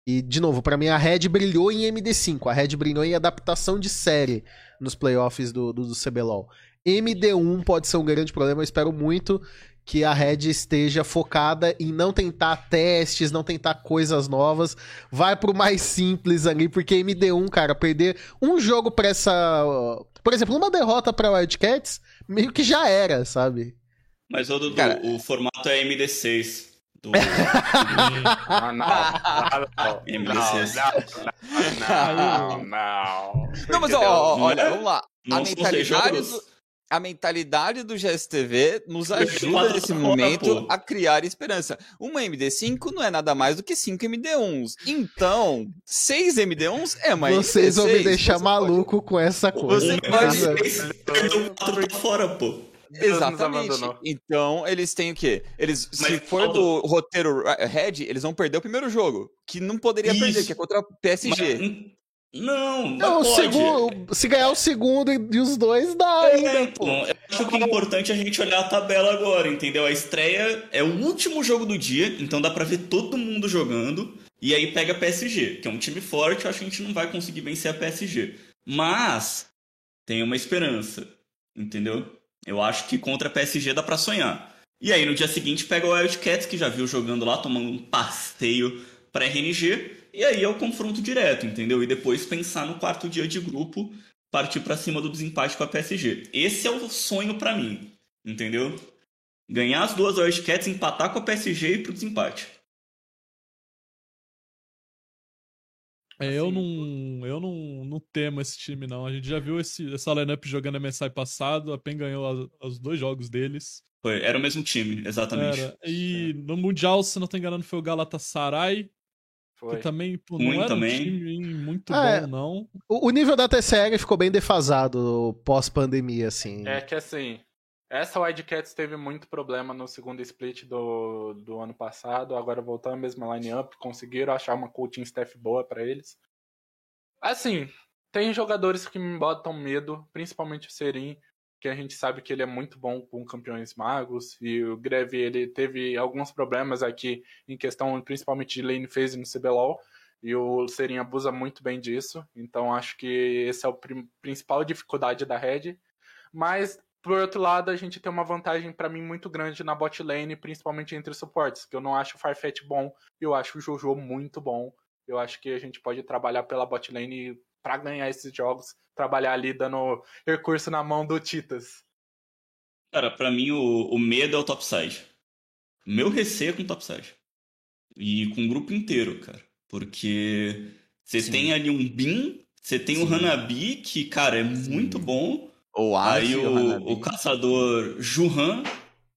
E, de novo, pra mim a Red brilhou em MD5. A Red brilhou em adaptação de série nos playoffs do, do, do CBLOL. MD1 pode ser um grande problema. Eu espero muito que a Red esteja focada em não tentar testes, não tentar coisas novas. Vai pro mais simples ali, porque MD1, cara, perder um jogo pra essa. Por exemplo, uma derrota pra Wildcats, meio que já era, sabe? Mas o, Dudu, Cara- o formato é MD6. Do... Ah, não. Não. MD6. Não, não, não. Não, mas ó, ó, Não olha, é? vamos lá. Não a mentalidade do, a mentalidade do GSTV nos ajuda nesse momento a criar esperança. Uma MD5 não é nada mais do que 5 MD1s. Então, 6 MD1s é mais Vocês vão me MD6. deixar maluco com essa coisa. Você pode- MD6 perdeu 4 pra fora, pô. Deus Exatamente. Então, eles têm o quê? Eles, se Mas, for Paulo- do roteiro eh, Red, eles vão perder o primeiro jogo, que não poderia Isso. perder, que é contra o PSG. Mas- não, Não, mas o pode. segundo, se ganhar o segundo e e os dois, dá ainda, É, pô. então, eu acho que é importante a gente olhar a tabela agora, entendeu? A estreia é o último jogo do dia, então dá pra ver todo mundo jogando. E aí pega a PSG, que é um time forte, eu acho que a gente não vai conseguir vencer a PSG. Mas tem uma esperança, entendeu? Eu acho que contra a PSG dá pra sonhar. E aí no dia seguinte pega o Wildcats, que já viu jogando lá, tomando um passeio pra RNG. E aí é o confronto direto, entendeu? E depois pensar no quarto dia de grupo partir pra cima do desempate com a PSG. Esse é o sonho pra mim, entendeu? Ganhar as duas Wildcats, empatar com a PSG e pro desempate. É, eu não, eu não, não temo esse time, não. A gente já viu esse, essa lineup jogando MSI passado, a PEN ganhou os dois jogos deles. Foi, era o mesmo time, exatamente. Era. E no Mundial, se não tô enganando, foi o Galatasaray, Foi. que também pô, não era também. um time muito É. bom, não. O, o nível da TCL ficou bem defasado pós-pandemia, assim. É que assim, essa Wildcats teve muito problema no segundo split do, do ano passado, agora voltando a mesma line-up, conseguiram achar uma coaching staff boa pra eles. Assim, tem jogadores que me botam medo, principalmente o Serin, que a gente sabe que ele é muito bom com campeões magos, e o Greve ele teve alguns problemas aqui em questão principalmente de lane phase no CBLOL, e o Serin abusa muito bem disso, então acho que esse é o principal dificuldade da Red. Mas, por outro lado, a gente tem uma vantagem pra mim muito grande na bot lane, principalmente entre os suportes, que eu não acho o Farfetch bom, e eu acho o Jojo muito bom. Eu acho que a gente pode trabalhar pela bot lane pra ganhar esses jogos, trabalhar ali dando recurso na mão do Titas. Cara, pra mim o, o medo é o topside. Meu receio é com o topside. E com o grupo inteiro, cara. Porque você tem ali um Bin, você tem o. Hanabi, que, cara, é muito bom. Ou Aí o, o caçador Juhan,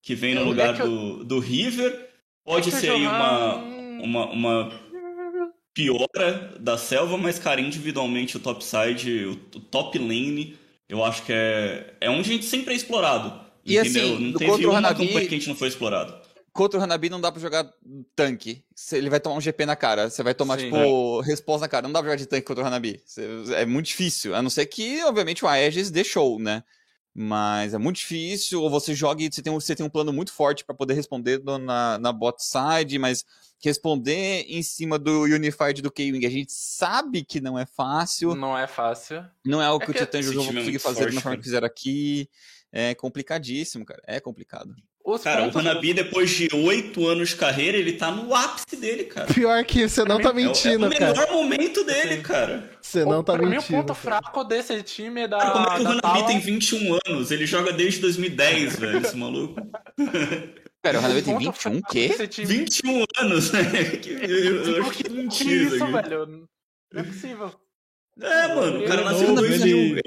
que vem no lugar é do, do River. Pode É ser aí uma, Johan- uma, uma piora da selva, mas, cara, individualmente o topside, o, o top lane, eu acho que é, é onde a gente sempre é explorado. E entendeu? assim, não do teve uma Hanabi- campanha que a gente não foi explorado. Contra o Hanabi não dá pra jogar tanque. Ele vai tomar um GP na cara. Você vai tomar, Sim. tipo, resposta na cara. Não dá pra jogar de tanque contra o Hanabi. É muito difícil. A não ser que, obviamente, o Aegis deixou, né? Mas é muito difícil. Ou você joga e você tem, um- você tem um plano muito forte pra poder responder na, na bot side, mas responder em cima do Unified do K-Wing. A gente sabe que não é fácil. Não é fácil. Não é É que o que Titã esse Jojo é conseguir fazer forte, da forma cara. que fizeram aqui. É complicadíssimo, cara. É complicado. Os Cara, o Hanabi, depois de oito anos de carreira, ele tá no ápice dele, cara. Pior que você não tá É o- mentindo, é o cara. melhor momento dele, cara. Você não tá pra mim, o mentindo. ponto cara. fraco desse time é da. Cara, como é que o Hanabi tem 21 anos? Ele joga desde 2010, velho, esse maluco. Pera, o Hanabi tem ponto 21, o quê? desse time- 21 anos, né? Que- Eu, eu acho que é Que mentira isso isso, aqui. velho? Não é possível. É, mano, o cara Ele nasceu em novo, 2000. ele-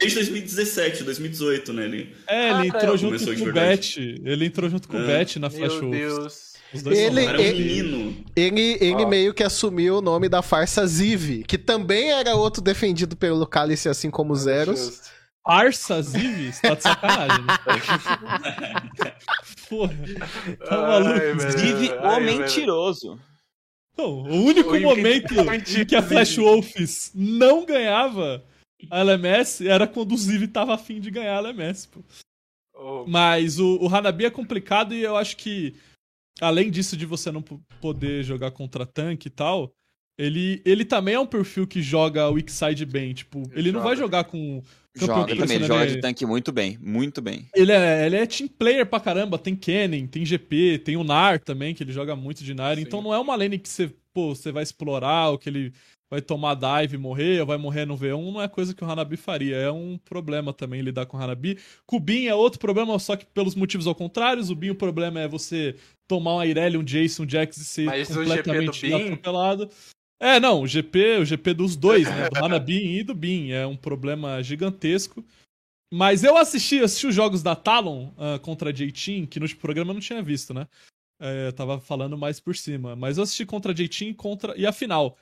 desde 2017, 2018, né? Ele... É, ele Cara, entrou junto com o. Bet. Ele entrou junto com o É. Bet na Flash Meu Wolves. Deus. Os dois Ele- são Era um menino. Ele, ele Ó. meio que assumiu o nome da farsa Ziv, que também era outro defendido pelo Cálice, assim como os Zeros. Justo. Arsa Ziv? Você tá de sacanagem, né? Porra. Tá maluco? Ziv, o mentiroso. O único O momento em que a. Flash Wolves não ganhava a LMS era quando o Ziv tava afim de ganhar a LMS, pô. Oh, Mas o, o Hanabi é complicado e eu acho que além disso de você não poder jogar contra tanque e tal, ele, ele também é um perfil que joga o weak side bem. Tipo, ele não vai jogar com. Joga também, ele joga de tanque muito bem, muito bem. Ele é, ele é team player pra caramba, tem Kennen, tem GP, tem o Nar também, que ele joga muito de Nar. Sim. Então não é uma lane que você, pô, você vai explorar, ou que ele vai tomar dive e morrer, ou vai morrer no V1, não é coisa que o Hanabi faria. É um problema também lidar com o Hanabi. Kubin é outro problema, só que pelos motivos ao contrário. O Bin, o problema é você tomar uma Irelia, um Jason, um Jax e ser Mas completamente atropelado. É, não, o GP, o GP dos dois, né? Do Hanabi e do Bin. É um problema gigantesco. Mas eu assisti, assisti os jogos da Talon uh, contra a J-Team, que no programa eu não tinha visto, né? É, eu tava falando mais por cima. Mas eu assisti contra a J-Team contra... e a final.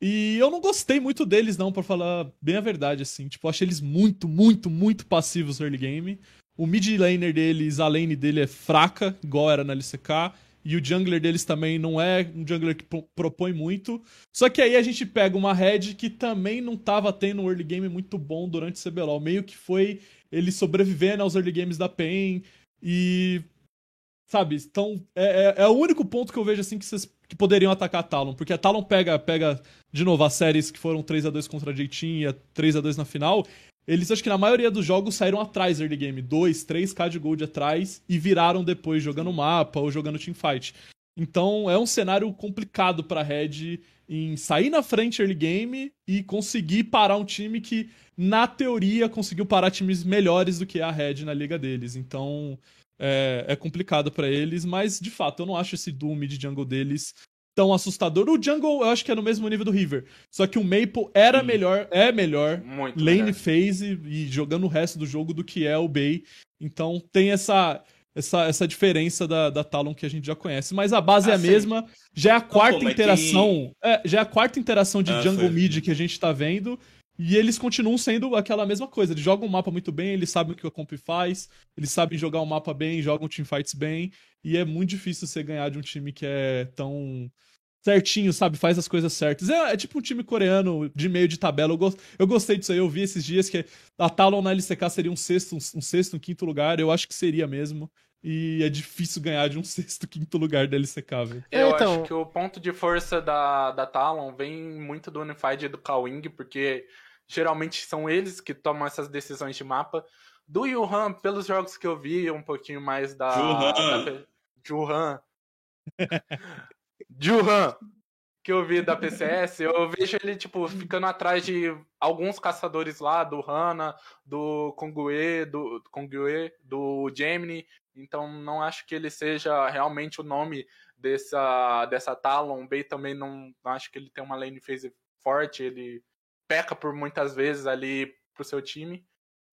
E eu não gostei muito deles, não, para falar bem a verdade, assim. Tipo, eu achei eles muito, muito, muito passivos no early game. O mid laner deles, a lane dele é fraca, igual era na LCK. E o jungler deles também não é um jungler que propõe muito. Só que aí a gente pega uma red que também não tava tendo um early game muito bom durante o CBLOL. Meio que foi ele sobrevivendo aos early games da PEN. E. Sabe? Então, é, é, é, o único ponto que eu vejo assim que vocês que poderiam atacar a Talon. Porque a Talon pega, pega de novo as séries que foram 3 a 2 contra a e a 3 a 2 na final. Eles acho que na maioria dos jogos saíram atrás early game, 2, 3k de gold atrás e viraram depois jogando mapa ou jogando teamfight. Então é um cenário complicado para Red em sair na frente early game e conseguir parar um time que na teoria conseguiu parar times melhores do que a Red na liga deles. Então é, é complicado para eles, mas de fato eu não acho esse Doom de jungle deles tão assustador. O Jungle, eu acho que é no mesmo nível do River. Só que o Maple era Sim. melhor, é melhor, Muito lane melhor. phase e jogando o resto do jogo do que é o Bay. Então tem essa essa, essa diferença da, da Talon que a gente já conhece. Mas a base ah, é a sim. mesma. Já é a quarta pô, interação. Tem... É, já é a quarta interação de ah, Jungle foi. Mid que a gente tá vendo. E eles continuam sendo aquela mesma coisa. Eles jogam o mapa muito bem, eles sabem o que a comp faz, eles sabem jogar o mapa bem, jogam teamfights bem. E é muito difícil você ganhar de um time que é tão certinho, sabe? Faz as coisas certas. É, é tipo um time coreano de meio de tabela. Eu, gost, eu gostei disso aí. Eu vi esses dias que a Talon na LCK seria um sexto, um, um sexto, um quinto lugar. Eu acho que seria mesmo. E é difícil ganhar de um sexto, quinto lugar da LCK, velho. Eu então... acho que o ponto de força da, da Talon vem muito do Unified e do Kawing, porque geralmente são eles que tomam essas decisões de mapa. Do Yuhan, pelos jogos que eu vi, um pouquinho mais da. Juhan. Da, Juhan. Juhan, que eu vi da PCS, eu vejo ele, tipo, ficando atrás de alguns caçadores lá, do Hana, do Kongue, do Kongue, do Gemini. Então não acho que ele seja realmente o nome dessa, dessa Talon. Bay também não, não acho que ele tem uma lane phase forte, ele peca por muitas vezes ali pro seu time.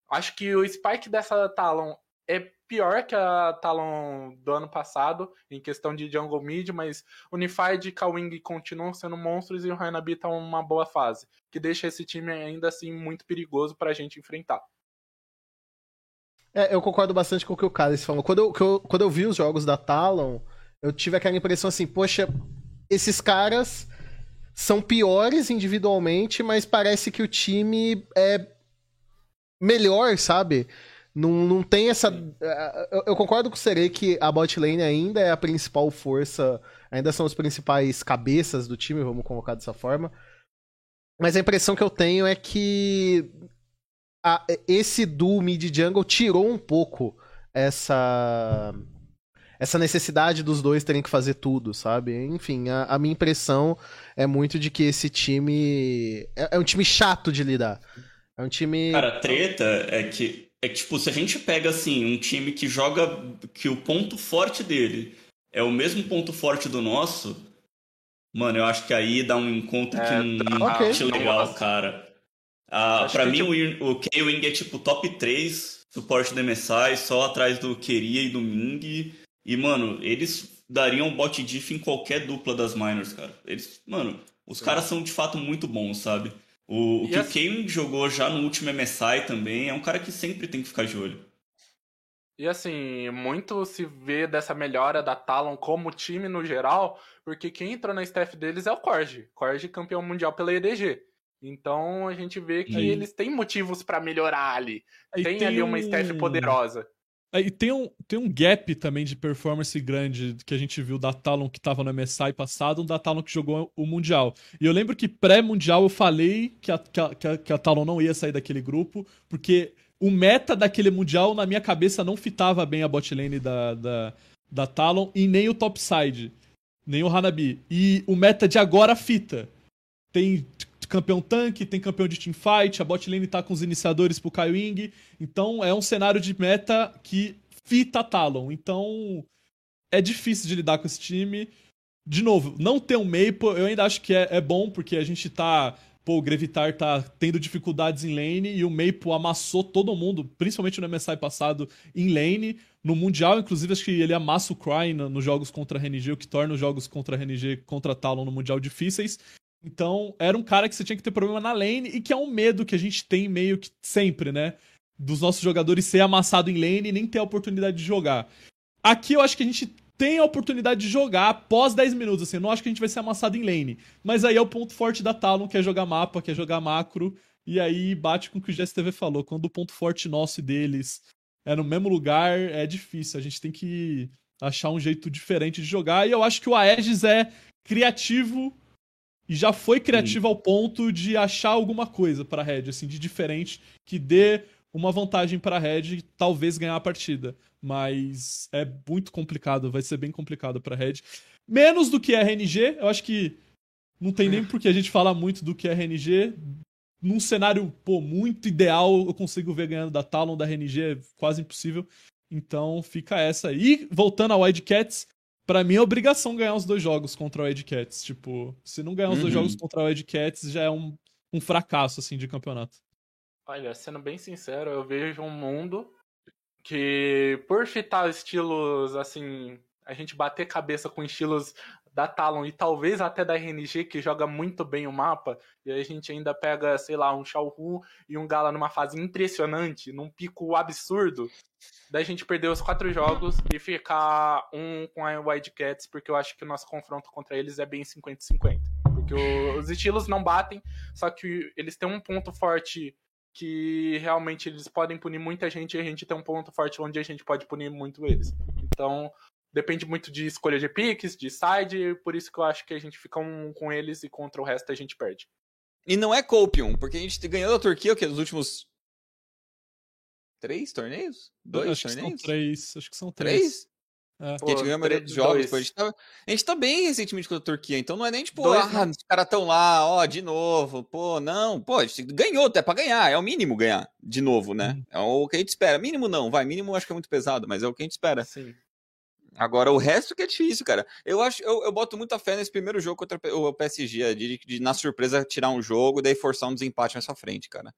Acho que o spike dessa Talon é pior que a Talon do ano passado, em questão de jungle mid, mas Unified e Kawing continuam sendo monstros e o Hanabi tá uma boa fase, que deixa esse time ainda assim muito perigoso pra gente enfrentar. É, eu concordo bastante com o que o Cálice falou. Quando eu, eu, quando eu vi os jogos da Talon, eu tive aquela impressão assim, poxa, esses caras são piores individualmente, mas parece que o time é melhor, sabe? Não, não tem essa. É, eu, eu, concordo com o Serei que a bot lane ainda é a principal força, ainda são os principais cabeças do time, vamos colocar dessa forma. Mas a impressão que eu tenho é que a, esse do mid jungle tirou um pouco essa essa necessidade dos dois terem que fazer tudo, sabe? Enfim, a, a minha impressão é muito de que esse time é, é um time chato de lidar. É um time. Cara, a treta é que é que, tipo, se a gente pega, assim, um time que joga. que o ponto forte dele é o mesmo ponto forte do nosso, mano, eu acho que aí dá um encontro é, que não tá, okay. legal, cara. Ah, pra mim, tipo... o K-Wing é tipo top 3 suporte do MSI, só atrás do Queria e do Ming. E, mano, eles dariam bot diff em qualquer dupla das minors, cara. Eles, mano, os é. caras são de fato muito bons, sabe? O, o que assim, o jogou já no último MSI também é um cara que sempre tem que ficar de olho. E assim, muito se vê dessa melhora da Talon como time no geral, porque quem entrou na staff deles é o Korg. Korg campeão mundial pela EDG. Então a gente vê que eles têm motivos para melhorar ali. tem, tem, ali uma staff poderosa. E tem um, tem um gap também de performance grande que a gente viu da Talon que tava no MSI passado, um da Talon que jogou o Mundial. E eu lembro que pré-Mundial eu falei que a, que, a, que a Talon não ia sair daquele grupo, porque o meta daquele Mundial, na minha cabeça, não fitava bem a botlane da, da, da Talon e nem o topside, nem o Hanabi. E o meta de agora fita. Tem campeão tanque, tem campeão de teamfight, a bot lane tá com os iniciadores pro Kai Wing. Então é um cenário de meta que fita Talon. Então é difícil de lidar com esse time. De novo, não ter um Maple, eu ainda acho que é, é bom, porque a gente tá. Pô, o Grevitar tá tendo dificuldades em lane e o Maple amassou todo mundo, principalmente no MSI passado, em lane. No Mundial, inclusive, acho que ele amassa o Cry nos jogos contra a RNG, o que torna os jogos contra a RNG contra Talon no Mundial difíceis. Então, era um cara que você tinha que ter problema na lane e que é um medo que a gente tem meio que sempre, né? Dos nossos jogadores ser amassado em lane e nem ter a oportunidade de jogar. Aqui eu acho que a gente tem a oportunidade de jogar após 10 minutos, assim, eu não acho que a gente vai ser amassado em lane. Mas aí é o ponto forte da Talon, que é jogar mapa, que é jogar macro, e aí bate com o que o GSTV falou. Quando o ponto forte nosso e deles é no mesmo lugar, é difícil. A gente tem que achar um jeito diferente de jogar. E eu acho que o Aegis é criativo e já foi criativo Sim. ao ponto de achar alguma coisa para Red, assim, de diferente, que dê uma vantagem para Red e talvez ganhar a partida. Mas é muito complicado, vai ser bem complicado para Red. Menos do que RNG, eu acho que não tem nem por que a gente falar muito do que é RNG. Num cenário, pô, muito ideal, eu consigo ver ganhando da Talon, da RNG, é quase impossível. Então fica essa. E voltando ao Wildcats, para mim é obrigação ganhar os dois jogos contra o Ed Cats. Tipo, se não ganhar os uhum. dois jogos contra o Ed Cats, já é um, um fracasso, assim, de campeonato. Olha, sendo bem sincero, eu vejo um mundo que, por fitar estilos, assim, a gente bater cabeça com estilos da Talon e talvez até da RNG, que joga muito bem o mapa, e a gente ainda pega, sei lá, um Shao Hu e um Gala numa fase impressionante, num pico absurdo, da gente perder os quatro jogos e ficar um com a Wildcats, porque eu acho que o nosso confronto contra eles é bem 50-50. Porque os estilos não batem, só que eles têm um ponto forte que realmente eles podem punir muita gente e a gente tem um ponto forte onde a gente pode punir muito eles. Então, depende muito de escolha de picks, de side, por isso que eu acho que a gente fica um com eles e contra o resto a gente perde. E não é Copium, porque a gente ganhou da Turquia o que nos últimos três torneios? Dois acho torneios? Que são três, acho que são três. Três? É. Pô, a gente ganhou a maioria dos jogos. Pô, a, gente tá, a gente tá bem recentemente com a Turquia, então não é nem tipo, dois, ah, né? os caras tão lá, ó, de novo. Pô, não, pô, a gente ganhou até pra ganhar, é o mínimo ganhar de novo, né? Uhum. É o que a gente espera. Mínimo não, vai, mínimo acho que é muito pesado, mas é o que a gente espera. Sim. Agora, o resto que é difícil, cara. Eu acho, eu, eu boto muita fé nesse primeiro jogo contra o PSG, de, de, de na surpresa tirar um jogo daí forçar um desempate pra frente, cara.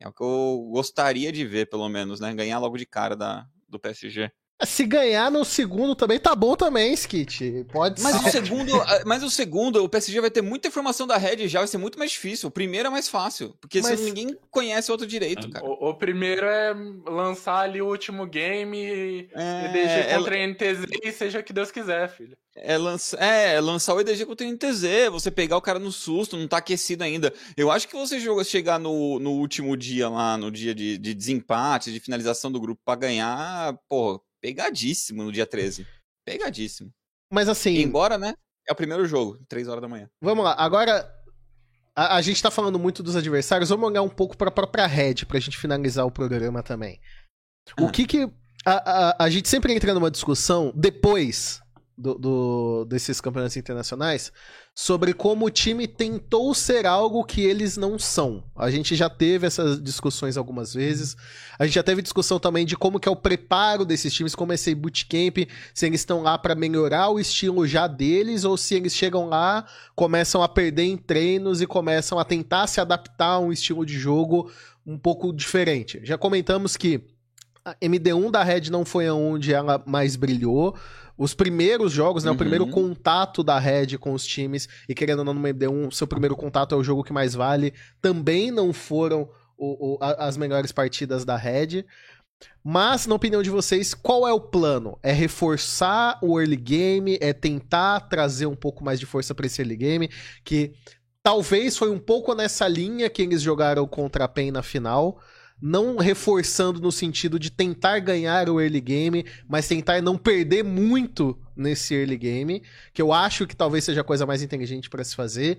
É o que eu gostaria de ver, pelo menos, né? Ganhar logo de cara da, do PSG. Se ganhar no segundo também tá bom também, Skit. Pode mas ser. O segundo, mas o segundo, o PSG vai ter muita informação da Red já, vai ser muito mais difícil. O primeiro é mais fácil, porque mas... ninguém conhece o outro direito, cara. O, o, primeiro é lançar ali o último game é, e deixar é contra é... NTZ e seja o que Deus quiser, filho. É, lança, é, é lançar o EDG contra o NTZ, você pegar o cara no susto, não tá aquecido ainda. Eu acho que você joga, chegar no, no último dia lá, no dia de, de desempate, de finalização do grupo para ganhar, pô, pegadíssimo no dia 13. Pegadíssimo. Mas assim. Embora, né? É o primeiro jogo, 3 horas da manhã. Vamos lá, agora. A, a gente tá falando muito dos adversários, vamos olhar um pouco pra própria Red, pra gente finalizar o programa também. O ah. que que. A, a, a gente sempre entra numa discussão depois do, do, desses campeonatos internacionais sobre como o time tentou ser algo que eles não são. A gente já teve essas discussões algumas vezes. A gente já teve discussão também de como que é o preparo desses times, como é esse bootcamp, se eles estão lá para melhorar o estilo já deles ou se eles chegam lá, começam a perder em treinos e começam a tentar se adaptar a um estilo de jogo um pouco diferente. Já comentamos que a MD1 da Red não foi aonde ela mais brilhou os primeiros jogos, né? Uhum. O primeiro uhum. contato da Red com os times, e querendo ou não, no MD1, seu primeiro contato é o jogo que mais vale, também não foram o, o, a, as melhores partidas da Red. Mas, na opinião de vocês, qual é o plano? É reforçar o early game? É tentar trazer um pouco mais de força para esse early game? Que talvez foi um pouco nessa linha que eles jogaram contra a PEN na final. Não reforçando no sentido de tentar ganhar o early game, mas tentar não perder muito nesse early game, que eu acho que talvez seja a coisa mais inteligente para se fazer.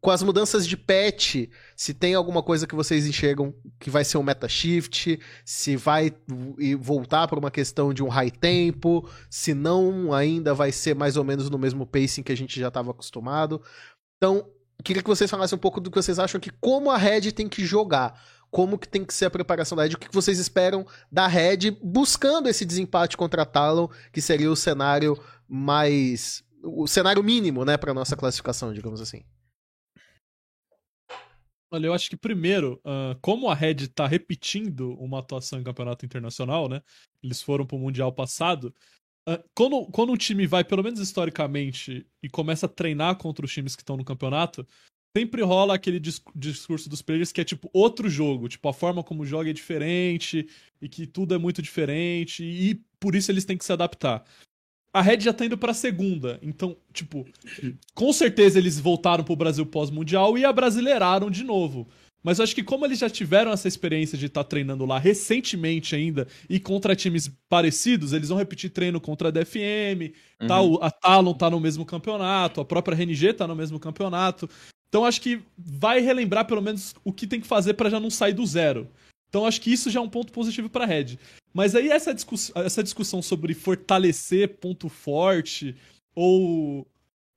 Com as mudanças de patch, se tem alguma coisa que vocês enxergam que vai ser um meta shift, se vai voltar para uma questão de um high tempo, se não ainda vai ser mais ou menos no mesmo pacing que a gente já estava acostumado. Então, queria que vocês falassem um pouco do que vocês acham que como a Red tem que jogar como que tem que ser a preparação da Red, o que vocês esperam da Red buscando esse desempate contra Talon, que seria o cenário mais o cenário mínimo, né, para nossa classificação, digamos assim. Olha, eu acho que primeiro, uh, como a Red tá repetindo uma atuação em campeonato internacional, né? Eles foram pro Mundial passado. Uh, quando, quando um time vai, pelo menos historicamente, e começa a treinar contra os times que estão no campeonato, sempre rola aquele discurso dos players que é tipo outro jogo, tipo a forma como joga é diferente e que tudo é muito diferente e por isso eles têm que se adaptar. A Red já tá indo pra segunda, então, tipo, com certeza eles voltaram pro Brasil pós-mundial e abrasileiraram de novo. Mas eu acho que como eles já tiveram essa experiência de estar tá treinando lá recentemente ainda e contra times parecidos, eles vão repetir treino contra a DFM, uhum. tá, a Talon tá no mesmo campeonato, a própria RNG tá no mesmo campeonato. Então acho que vai relembrar pelo menos o que tem que fazer para já não sair do zero. Então acho que isso já é um ponto positivo para Red. Mas aí essa, discuss essa discussão sobre fortalecer ponto forte ou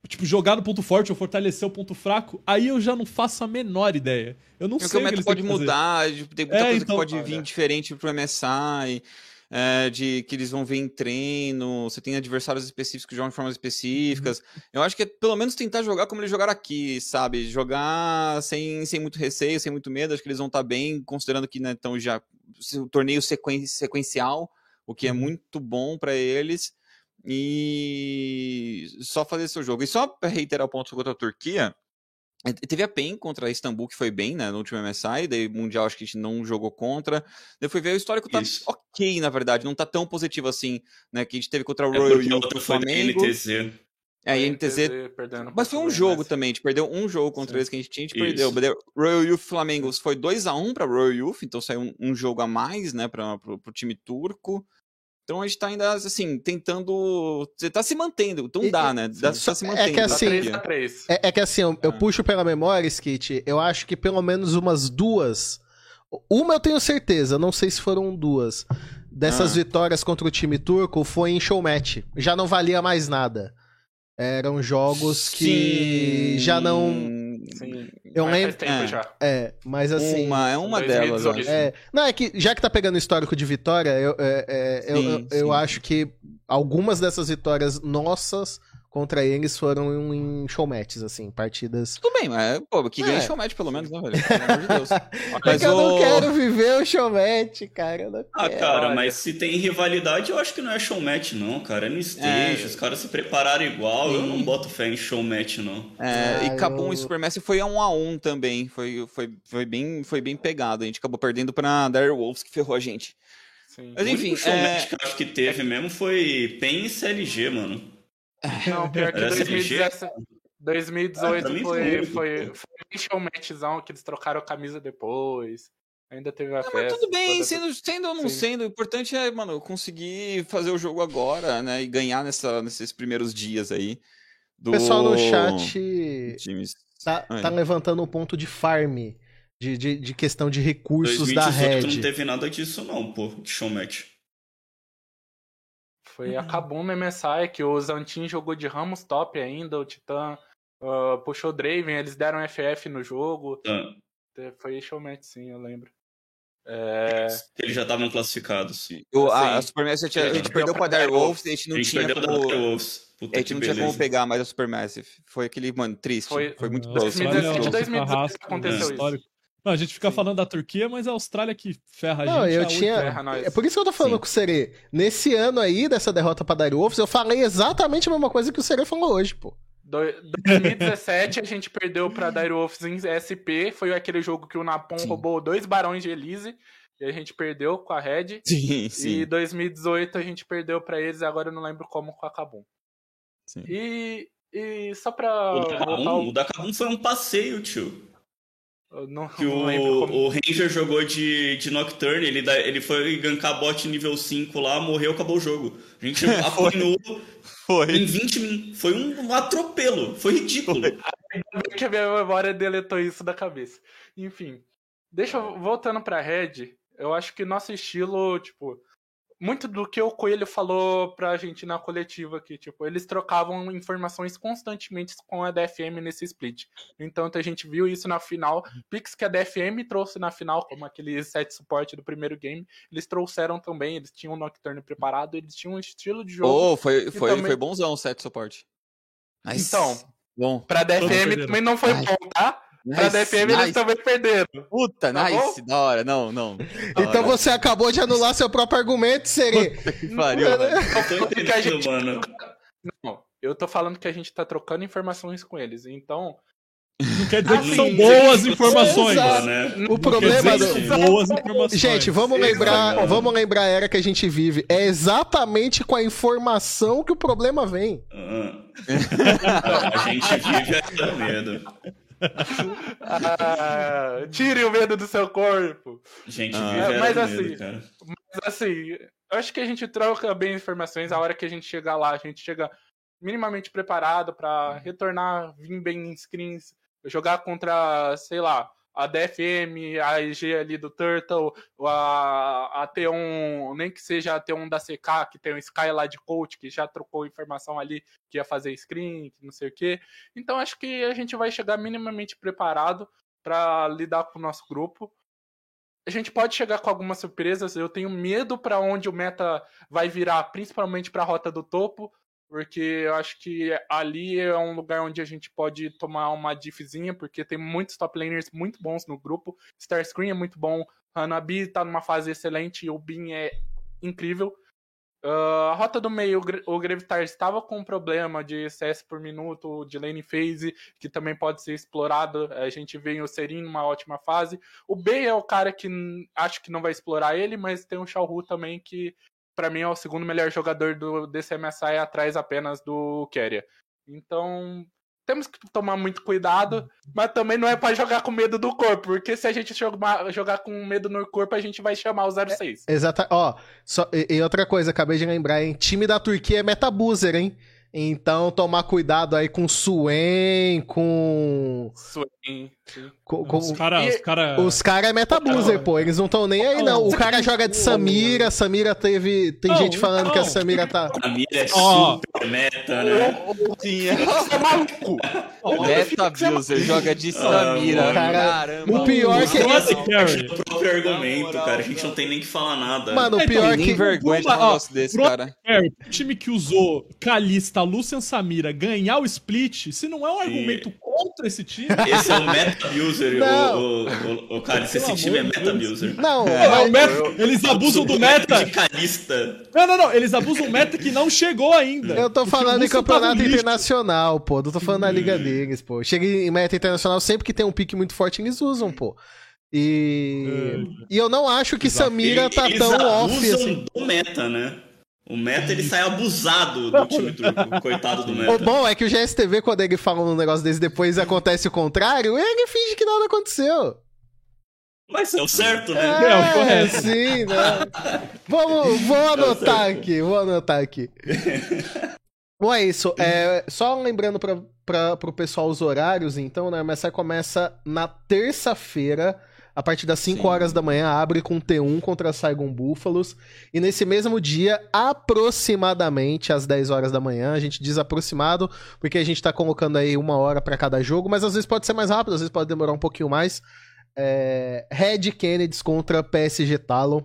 tipo jogar no ponto forte ou fortalecer o ponto fraco, aí eu já não faço a menor ideia. Eu não Porque sei o que pode mudar, tem muita é, coisa então, que pode vir diferente pro MSI é, de que eles vão ver em treino, você tem adversários específicos que jogam de formas específicas. Uhum. Eu acho que é pelo menos tentar jogar como eles jogaram aqui, sabe? Jogar sem, sem muito receio, sem muito medo. Acho que eles vão estar tá bem, considerando que né, então já o torneio sequen sequencial, o que é uhum. muito bom para eles. E só fazer seu jogo. E só para reiterar o ponto contra a Turquia, Teve a PEN contra a Istambul, que foi bem, né, no último MSI, daí Mundial acho que a gente não jogou contra. Daí foi ver o histórico tá Isso. ok, na verdade, não tá tão positivo assim, né, que a gente teve contra o é Royal Youth do Flamengo. NTZ. É, a NTZ. Mas foi um jogo também, a gente perdeu um jogo contra Sim. eles que a gente tinha, a gente Isso. perdeu. Royal Youth Flamengo foi 2x1 um para Royal Youth, então saiu um, um, jogo a mais, né, para pro, pro time turco. Então a gente tá ainda, assim, tentando. Você tá se mantendo, então dá, né? Dá, tá se mantendo. É que assim, é, é, que assim eu, eu, ah. puxo pela memória, Skit, eu acho que pelo menos umas duas. Uma eu tenho certeza, não sei se foram duas. Dessas ah. vitórias contra o time turco foi em showmatch. Já não valia mais nada. Eram jogos que Sim. já não Sim. Eu lembro. É, já. é, mas assim. Uma, é uma delas. É, não, é que já que tá pegando o histórico de vitória, eu, é, é, sim, eu, eu, eu acho que algumas dessas vitórias nossas contra eles foram em showmatches, assim, partidas. Tudo bem, mas, pô, que ganha é. showmatch pelo menos, né, velho? Pelo amor de Deus. mas eu o... não quero viver o showmatch, cara. ah, cara, mas se tem rivalidade, eu acho que não é showmatch, não, cara. É no stage, é... os caras se prepararam igual, Sim. eu não boto fé em showmatch, não. É, ah, e Cabum eu... e Supermassive foi a um a um também. Foi, foi, foi, bem, foi bem pegado. A gente acabou perdendo pra Dire Wolves, que ferrou a gente. Sim. Mas enfim. O showmatch é... que eu acho que teve mesmo foi PEN e CLG, mano. Não, pior que 2017, 2018 ah, foi, foi, foi um showmatchzão que eles trocaram a camisa depois. Ainda teve a não, festa. Mas tudo bem, sendo, sendo ou não Sim. sendo, o importante é, mano, conseguir fazer o jogo agora, né? E ganhar nessa, nesses primeiros dias aí. Do... O pessoal no chat tá, tá levantando um ponto de farm. De, de, de questão de recursos da rede. não teve nada disso, não, pô, de showmatch. Foi uhum. a Kabum no MSI, que o Zantin jogou de Ramos top ainda, o Titã uh, puxou Draven, eles deram FF no jogo. Ah. Foi showmatch, sim, eu lembro. É... Eles já estavam classificados. Eu, a, a Supermassive, a, a gente perdeu pra Dire Wolves, a gente não a gente tinha como... a gente não tinha como pegar mais a Supermassive. Foi aquele, mano, triste. Foi, foi muito próximo. 2017 2018 aconteceu isso. Não, a gente fica Sim. falando da Turquia, mas é a Austrália que ferra a gente. Não, eu tinha. É por isso que eu tô falando Sim. com o Serê. Nesse ano aí, dessa derrota pra Dire Wolves, eu falei exatamente a mesma coisa que o Serê falou hoje, pô. 2017 a gente perdeu pra Dire Wolves em SP. Foi aquele jogo que o Napon sim. roubou dois barões de Elise. E a gente perdeu com a Red. Sim, sim. E 2018 a gente perdeu pra eles, agora eu não lembro como com a Kabum. Sim. E, e só pra. O da Kabum, o da Kabum foi um passeio, tio. Não, Que não o, como. o Ranger jogou de, de Nocturne, ele, dá- ele foi gankar bot nível 5 lá, morreu, acabou o jogo. A gente apanhou em Foi. 20 minutos. Foi um atropelo, foi ridículo. Ainda bem que a minha memória deletou isso da cabeça. Enfim, deixa eu, voltando pra Red, eu acho que nosso estilo, tipo, muito do que o Coelho falou pra gente na coletiva aqui, tipo, eles trocavam informações constantemente com a DFM nesse split. Então a gente viu isso na final. Picks que a DFM trouxe na final, como aquele set suporte do primeiro game, eles trouxeram também, eles tinham um Nocturne preparado, eles tinham um estilo de jogo. Oh, foi, foi, também- foi bonzão o set suporte. Nice. Então, Bom. pra DFM também não foi Ai. bom, tá? Pra Nice, DFM eles nice. também perderam. Puta, Tá nice, da hora. Não, não. Então hora. você acabou de anular seu próprio argumento, Seri. Que pariu, velho. Eu tô que a entendendo, gente- mano. Não, eu tô falando que a gente tá trocando informações com eles. Então, Não quer dizer que Assim, são gente, boas informações. Né? O Não quer problema dizer do... que são boas informações. Gente, vamos lembrar, Exato. vamos lembrar a era que a gente vive. É exatamente com a informação que o problema vem. Ah. A gente vive essa medo. Ah, tire o medo do seu corpo. Gente Ah. É, mas medo, assim, cara. Mas assim, eu acho que a gente troca bem informações. A hora que a gente chegar lá, a gente chega minimamente preparado pra retornar, vir bem em screens, jogar contra, sei lá, a DFM, a EG ali do Turtle, a, a T1, nem que seja a T1 da CK, que tem o Sky lá de coach, que já trocou informação ali que ia fazer screen, que não sei o quê. Então acho que a gente vai chegar minimamente preparado pra lidar com o nosso grupo. A gente pode chegar com algumas surpresas. Eu tenho medo pra onde o meta vai virar, principalmente pra rota do topo, porque eu acho que ali é um lugar onde a gente pode tomar uma diffzinha, porque tem muitos top laners muito bons no grupo. Starscream é muito bom, Hanabi tá numa fase excelente o Bin é incrível. Ah, a rota do meio, o Gravitar estava com um problema de CS por minuto, de lane phase, que também pode ser explorado. A gente vê o Serin numa ótima fase. O B é o cara que acho que não vai explorar ele, mas tem o Xiaohu também, que pra mim é o segundo melhor jogador do desse MSI, atrás apenas do Keria. Então, temos que tomar muito cuidado, mas também não é pra jogar com medo do corpo, porque se a gente jogar, jogar com medo no corpo, a gente vai chamar o 06. Exata. Ó, só, e, e outra coisa, acabei de lembrar, hein? Time da Turquia é metabuser, hein? Então tomar cuidado aí com Swain, com. Swain. Os caras. Os cara... Os caras é metabuser, pô. Eles não estão nem aí, não. O cara joga de Samira, Samira teve. Tem Não, gente falando que a não. Samira tá. A mira é Ó. super meta, né? Sim, Você é maluco! Meta Abuser joga de Samira. Ah, cara, Caramba. o pior que- Não, não. Carry. O próprio argumento, cara. A gente não. não tem nem que falar nada. Mano, o Então, pior Nem que. vergonha de um negócio desse, cara. O time que usou Kalista, Lucian Samira ganhar o split, se não é um argumento contra esse time. Esse é o meta Não. o, o, o, cara. Esse time é amor de meta Deus. abuser. Não, É, mas- o meta- eles abusam do meta. Calista. Não, não, não. Eles abusam do meta que não chegou ainda. Eu tô falando em Lucian campeonato internacional, pô. Não tô falando na liga deles, pô. Chega em meta internacional, sempre que tem um pique muito forte, eles usam, pô. E. E eu não acho que Samira tá tão off abusam assim. do meta, né? O meta ele sai abusado do time turco. Coitado do O meta. bom é que o GSTV, quando ele fala um negócio desse depois acontece o contrário, ele finge que nada aconteceu. Mas é o certo, né? É, o correto. sim, né? Vamos, vou anotar aqui, vou anotar aqui. Bom, é isso. É, só lembrando para o pessoal os horários, então, né? O MSI começa na terça-feira, a partir das 5 Sim. horas da manhã, abre com T1 contra Saigon Búfalos. E nesse mesmo dia, aproximadamente às 10 horas da manhã, a gente diz aproximado, porque a gente tá colocando aí uma hora para cada jogo, mas às vezes pode ser mais rápido, às vezes pode demorar um pouquinho mais. É, Red Kennedys contra PSG Talon.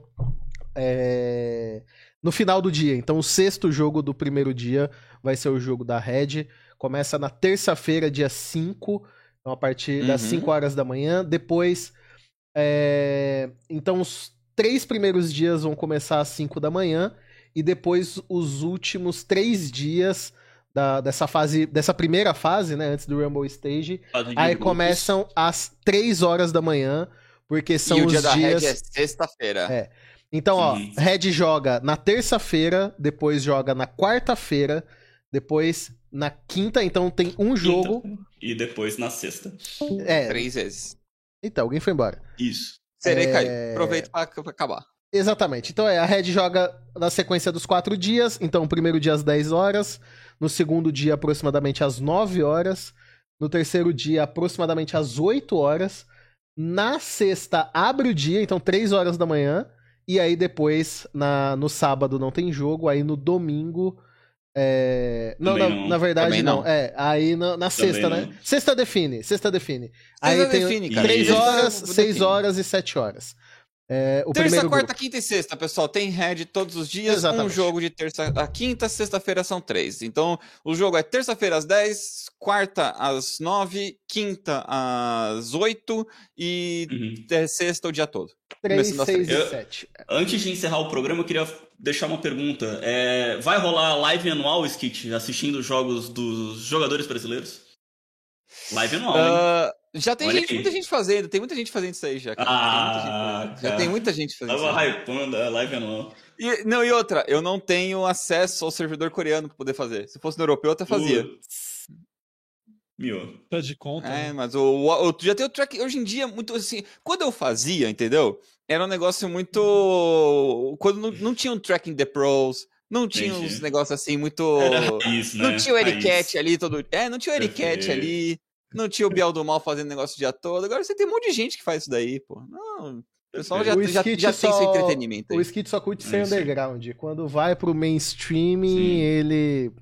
É, no final do dia. Então, o sexto jogo do primeiro dia vai ser o jogo da Red. Começa na terça-feira, dia 5. Então, a partir das Uhum. 5 horas da manhã. Depois. É, Então, os três primeiros dias vão começar às 5 da manhã. E depois, os últimos três dias da- dessa fase. Dessa primeira fase, né? Antes do Rumble Stage. Aí grupos. começam às 3 horas da manhã. Porque são e o os dia da dias. Red é sexta-feira. É. Então, ó, Sim. Red joga na terça-feira, depois joga na quarta-feira, depois na quinta, então tem um jogo. E depois na sexta. É, Três vezes. Eita, alguém foi embora. Isso. Serei É. cair. Aproveita pra, pra acabar. Exatamente. Então é, a Red joga na sequência dos quatro dias. Então, o primeiro dia às 10 horas. No segundo dia, aproximadamente às 9 horas. No terceiro dia, aproximadamente às 8 horas. Na sexta, abre o dia, então 3 horas da manhã. E aí depois, na, no sábado, não tem jogo. Aí no domingo. É, Não, na, não. na verdade não. não. É, aí na, na sexta, não. né? Sexta define. Sexta define. aí Sexta tem define, cara. 3 Sexta horas, define. 6 horas e 7 horas. É, o Terça, primeiro quarta, grupo. quinta e sexta, pessoal. Tem Red todos os dias. Exatamente. Um jogo de terça a quinta, sexta-feira são três. Então, o jogo é terça-feira às 10, quarta às 9, quinta às 8 e Uhum. é, sexta o dia todo. 3, Começando às 6 três. e Eu- 7. Antes de encerrar o programa, eu queria deixar uma pergunta. É, vai rolar live anual, Skit, assistindo os jogos dos jogadores brasileiros? Live anual, hein? Ah, já tem gente, muita gente fazendo, tem muita gente fazendo isso aí já. Cara. Ah, tem muita gente já tem muita gente fazendo isso. Tava hypando a live anual. E, não, e outra, eu não tenho acesso ao servidor coreano pra poder fazer. Se fosse no europeu, eu até fazia. Putz. Tá de conta. É, né? mas o, o- o- já tem o track. Hoje em dia, muito assim. Quando eu fazia, entendeu? Era um negócio muito. Quando não, não tinha um tracking the pros, não tinha Entendi. uns negócios assim muito. Raiz, né? Não tinha o Ericat Raiz. ali todo. É, não tinha o Ericat Perfeito. ali. Não tinha o Biel do Mal fazendo negócio o dia todo. Agora você tem um monte de gente que faz isso daí, pô. Não. O pessoal já, O já, já tem só- seu entretenimento aí. O Skit só curte ser É isso underground. Quando vai pro mainstream, Sim. ele.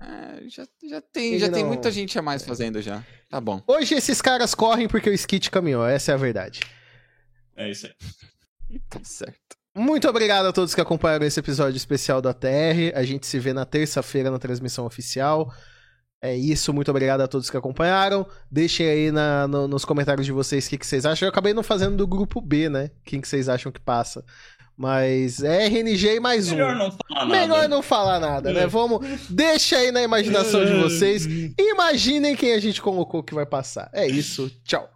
É, já, já tem, Ele já tem não- muita gente a mais fazendo já. Tá bom. Hoje esses caras correm porque o Skit caminhou, essa é a verdade. É isso aí. Tá certo. Muito obrigado a todos que acompanharam esse episódio especial da TR. A gente se vê na terça-feira na transmissão oficial. É isso, muito obrigado a todos que acompanharam. Deixem aí na- no- nos comentários de vocês o que, que vocês acham. Eu acabei não fazendo do grupo B, né? Quem que vocês acham que passa. Mas é RNG e mais um. Melhor não falar nada. Melhor não falar nada, né? Vamos. Deixa aí na imaginação de vocês. Imaginem quem a gente colocou que vai passar. É isso. Tchau.